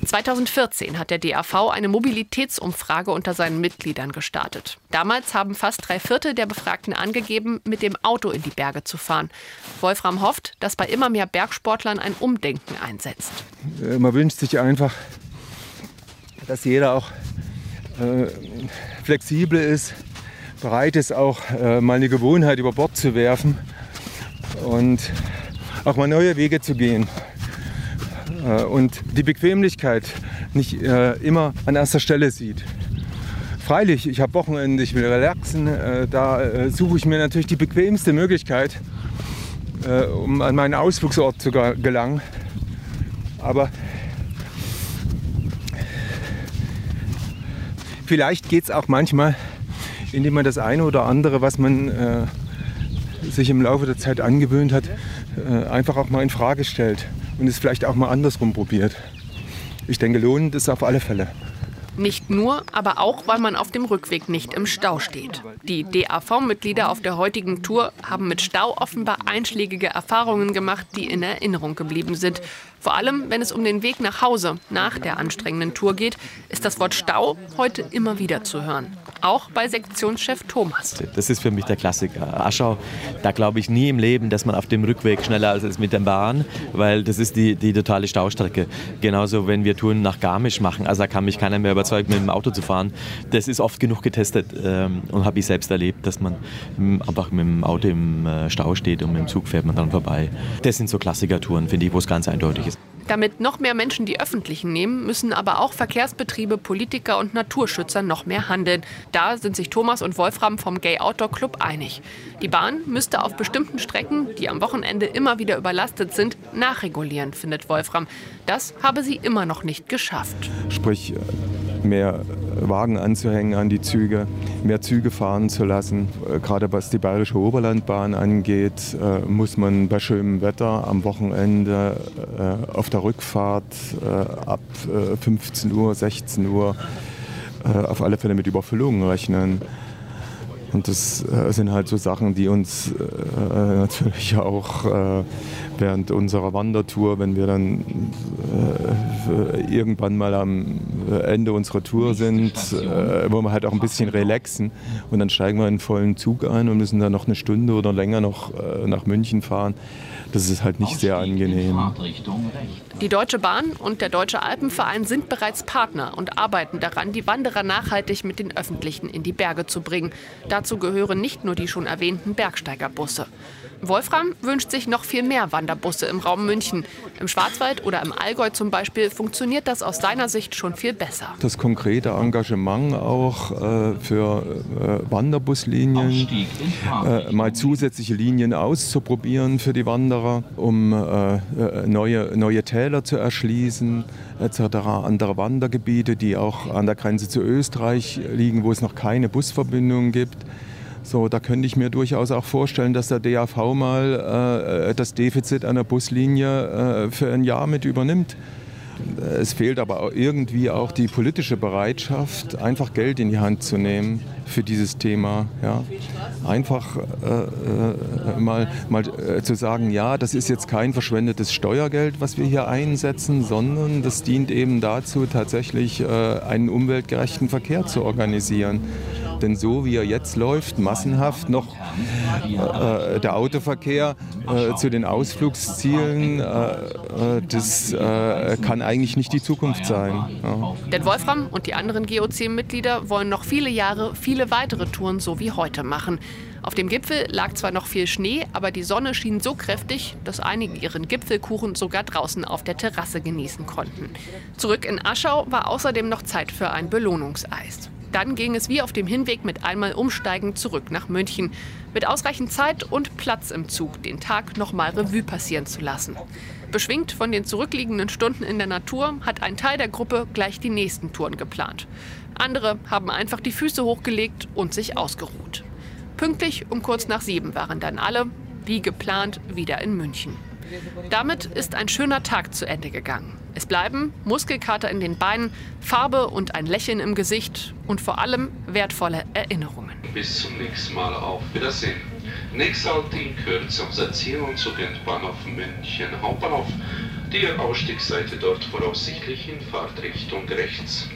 2014 hat der DAV eine Mobilitätsumfrage unter seinen Mitgliedern gestartet. Damals haben fast drei Viertel der Befragten angegeben, mit dem Auto in die Berge zu fahren. Wolfram hofft, dass bei immer mehr Bergsportlern ein Umdenken einsetzt. Äh, man wünscht sich einfach, dass jeder auch äh, flexibel ist, bereit ist, auch äh, mal eine Gewohnheit über Bord zu werfen und auch mal neue Wege zu gehen. Äh, und die Bequemlichkeit nicht äh, immer an erster Stelle sieht. Freilich, ich habe Wochenende, ich will relaxen, äh, da suche ich mir natürlich die bequemste Möglichkeit, um an meinen Ausflugsort zu gelangen. Aber vielleicht geht es auch manchmal, indem man das eine oder andere, was man äh, sich im Laufe der Zeit angewöhnt hat, äh, einfach auch mal in Frage stellt und es vielleicht auch mal andersrum probiert. Ich denke, lohnend ist auf alle Fälle. Nicht nur, aber auch, weil man auf dem Rückweg nicht im Stau steht. Die DAV-Mitglieder auf der heutigen Tour haben mit Stau offenbar einschlägige Erfahrungen gemacht, die in Erinnerung geblieben sind. Vor allem, wenn es um den Weg nach Hause nach der anstrengenden Tour geht, ist das Wort Stau heute immer wieder zu hören. Auch bei Sektionschef Thomas. Das ist für mich der Klassiker. Aschau, da glaube ich nie im Leben, dass man auf dem Rückweg schneller als mit der Bahn, weil das ist die, die totale Staustrecke. Genauso, wenn wir Touren nach Garmisch machen. Also da kann mich keiner mehr überzeugen, mit dem Auto zu fahren. Das ist oft genug getestet ähm, und habe ich selbst erlebt, dass man einfach mit dem Auto im äh, Stau steht und mit dem Zug fährt man dann vorbei. Das sind so Klassikertouren, finde ich, wo es ganz eindeutig ist. Damit noch mehr Menschen die öffentlichen nehmen, müssen aber auch Verkehrsbetriebe, Politiker und Naturschützer noch mehr handeln. Da sind sich Thomas und Wolfram vom Gay Outdoor Club einig. Die Bahn müsste auf bestimmten Strecken, die am Wochenende immer wieder überlastet sind, nachregulieren, findet Wolfram. Das habe sie immer noch nicht geschafft. Sprich, mehr Wagen anzuhängen an die Züge, mehr Züge fahren zu lassen. Äh, gerade was die Bayerische Oberlandbahn angeht, äh, muss man bei schönem Wetter am Wochenende äh, auf der Rückfahrt ab 15 Uhr, 16 Uhr auf alle Fälle mit Überfüllungen rechnen. Und das äh, sind halt so Sachen, die uns äh, natürlich auch äh, während unserer Wandertour, wenn wir dann äh, irgendwann mal am Ende unserer Tour sind, äh, wo wir halt auch ein bisschen relaxen und dann steigen wir in vollen Zug ein und müssen dann noch eine Stunde oder länger noch äh, nach München fahren. Das ist halt nicht sehr angenehm. Die Deutsche Bahn und der Deutsche Alpenverein sind bereits Partner und arbeiten daran, die Wanderer nachhaltig mit den Öffentlichen in die Berge zu bringen. Dazu gehören nicht nur die schon erwähnten Bergsteigerbusse. Wolfram wünscht sich noch viel mehr Wanderbusse im Raum München. Im Schwarzwald oder im Allgäu zum Beispiel funktioniert das aus seiner Sicht schon viel besser. Das konkrete Engagement auch äh, für äh, Wanderbuslinien, äh, mal zusätzliche Linien auszuprobieren für die Wanderer, um äh, äh, neue, neue Täler Täler zu erschließen, etc. Andere Wandergebiete, die auch an der Grenze zu Österreich liegen, wo es noch keine Busverbindungen gibt. So, da könnte ich mir durchaus auch vorstellen, dass der DAV mal äh, das Defizit einer Buslinie äh, für ein Jahr mit übernimmt. Es fehlt aber irgendwie auch die politische Bereitschaft, einfach Geld in die Hand zu nehmen für dieses Thema. Ja. Einfach äh, äh, mal, mal äh, zu sagen, ja, das ist jetzt kein verschwendetes Steuergeld, was wir hier einsetzen, sondern das dient eben dazu, tatsächlich äh, einen umweltgerechten Verkehr zu organisieren. Denn so wie er jetzt läuft, massenhaft noch äh, der Autoverkehr äh, zu den Ausflugszielen, äh, das kann eigentlich nicht die Zukunft sein. Ja. Denn Wolfram und die anderen GOC-Mitglieder wollen noch viele Jahre viele weitere Touren so wie heute machen. Auf dem Gipfel lag zwar noch viel Schnee, aber die Sonne schien so kräftig, dass einige ihren Gipfelkuchen sogar draußen auf der Terrasse genießen konnten. Zurück in Aschau war außerdem noch Zeit für ein Belohnungseis. Dann ging es wie auf dem Hinweg mit einmal Umsteigen zurück nach München. Mit ausreichend Zeit und Platz im Zug, den Tag nochmal Revue passieren zu lassen. Beschwingt von den zurückliegenden Stunden in der Natur hat ein Teil der Gruppe gleich die nächsten Touren geplant. Andere haben einfach die Füße hochgelegt und sich ausgeruht. Pünktlich um kurz nach sieben waren dann alle, wie geplant, wieder in München. Damit ist ein schöner Tag zu Ende gegangen. Es bleiben Muskelkater in den Beinen, Farbe und ein Lächeln im Gesicht und vor allem wertvolle Erinnerungen. Bis zum nächsten Mal. Auf Wiedersehen. Nächster Halt in Kürze auf 10 und Zug Bahnhof München Hauptbahnhof. Die Ausstiegsseite dort voraussichtlich in Fahrtrichtung rechts.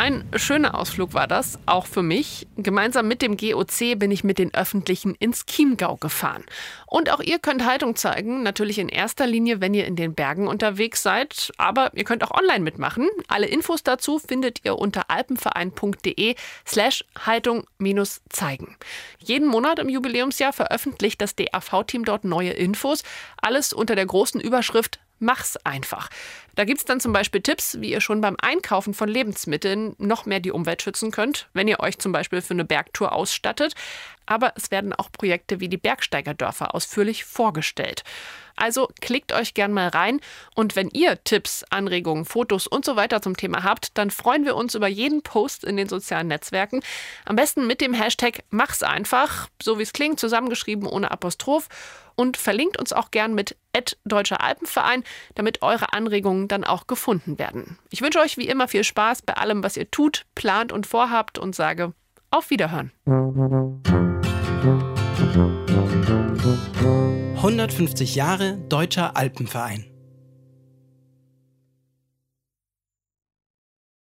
Ein schöner Ausflug war das, auch für mich. Gemeinsam mit dem GOC bin ich mit den Öffentlichen ins Chiemgau gefahren. Und auch ihr könnt Haltung zeigen, natürlich in erster Linie, wenn ihr in den Bergen unterwegs seid, aber ihr könnt auch online mitmachen. Alle Infos dazu findet ihr unter alpenverein.de slash Haltung-zeigen. Jeden Monat im Jubiläumsjahr veröffentlicht das DAV-Team dort neue Infos, alles unter der großen Überschrift Mach's einfach. Da gibt es dann zum Beispiel Tipps, wie ihr schon beim Einkaufen von Lebensmitteln noch mehr die Umwelt schützen könnt, wenn ihr euch zum Beispiel für eine Bergtour ausstattet. Aber es werden auch Projekte wie die Bergsteigerdörfer ausführlich vorgestellt. Also klickt euch gern mal rein und wenn ihr Tipps, Anregungen, Fotos und so weiter zum Thema habt, dann freuen wir uns über jeden Post in den sozialen Netzwerken. Am besten mit dem Hashtag Mach's einfach, so wie es klingt, zusammengeschrieben ohne Apostroph und verlinkt uns auch gern mit Deutscher Alpenverein, damit eure Anregungen dann auch gefunden werden. Ich wünsche euch wie immer viel Spaß bei allem, was ihr tut, plant und vorhabt und sage auf Wiederhören. 150 Jahre Deutscher Alpenverein.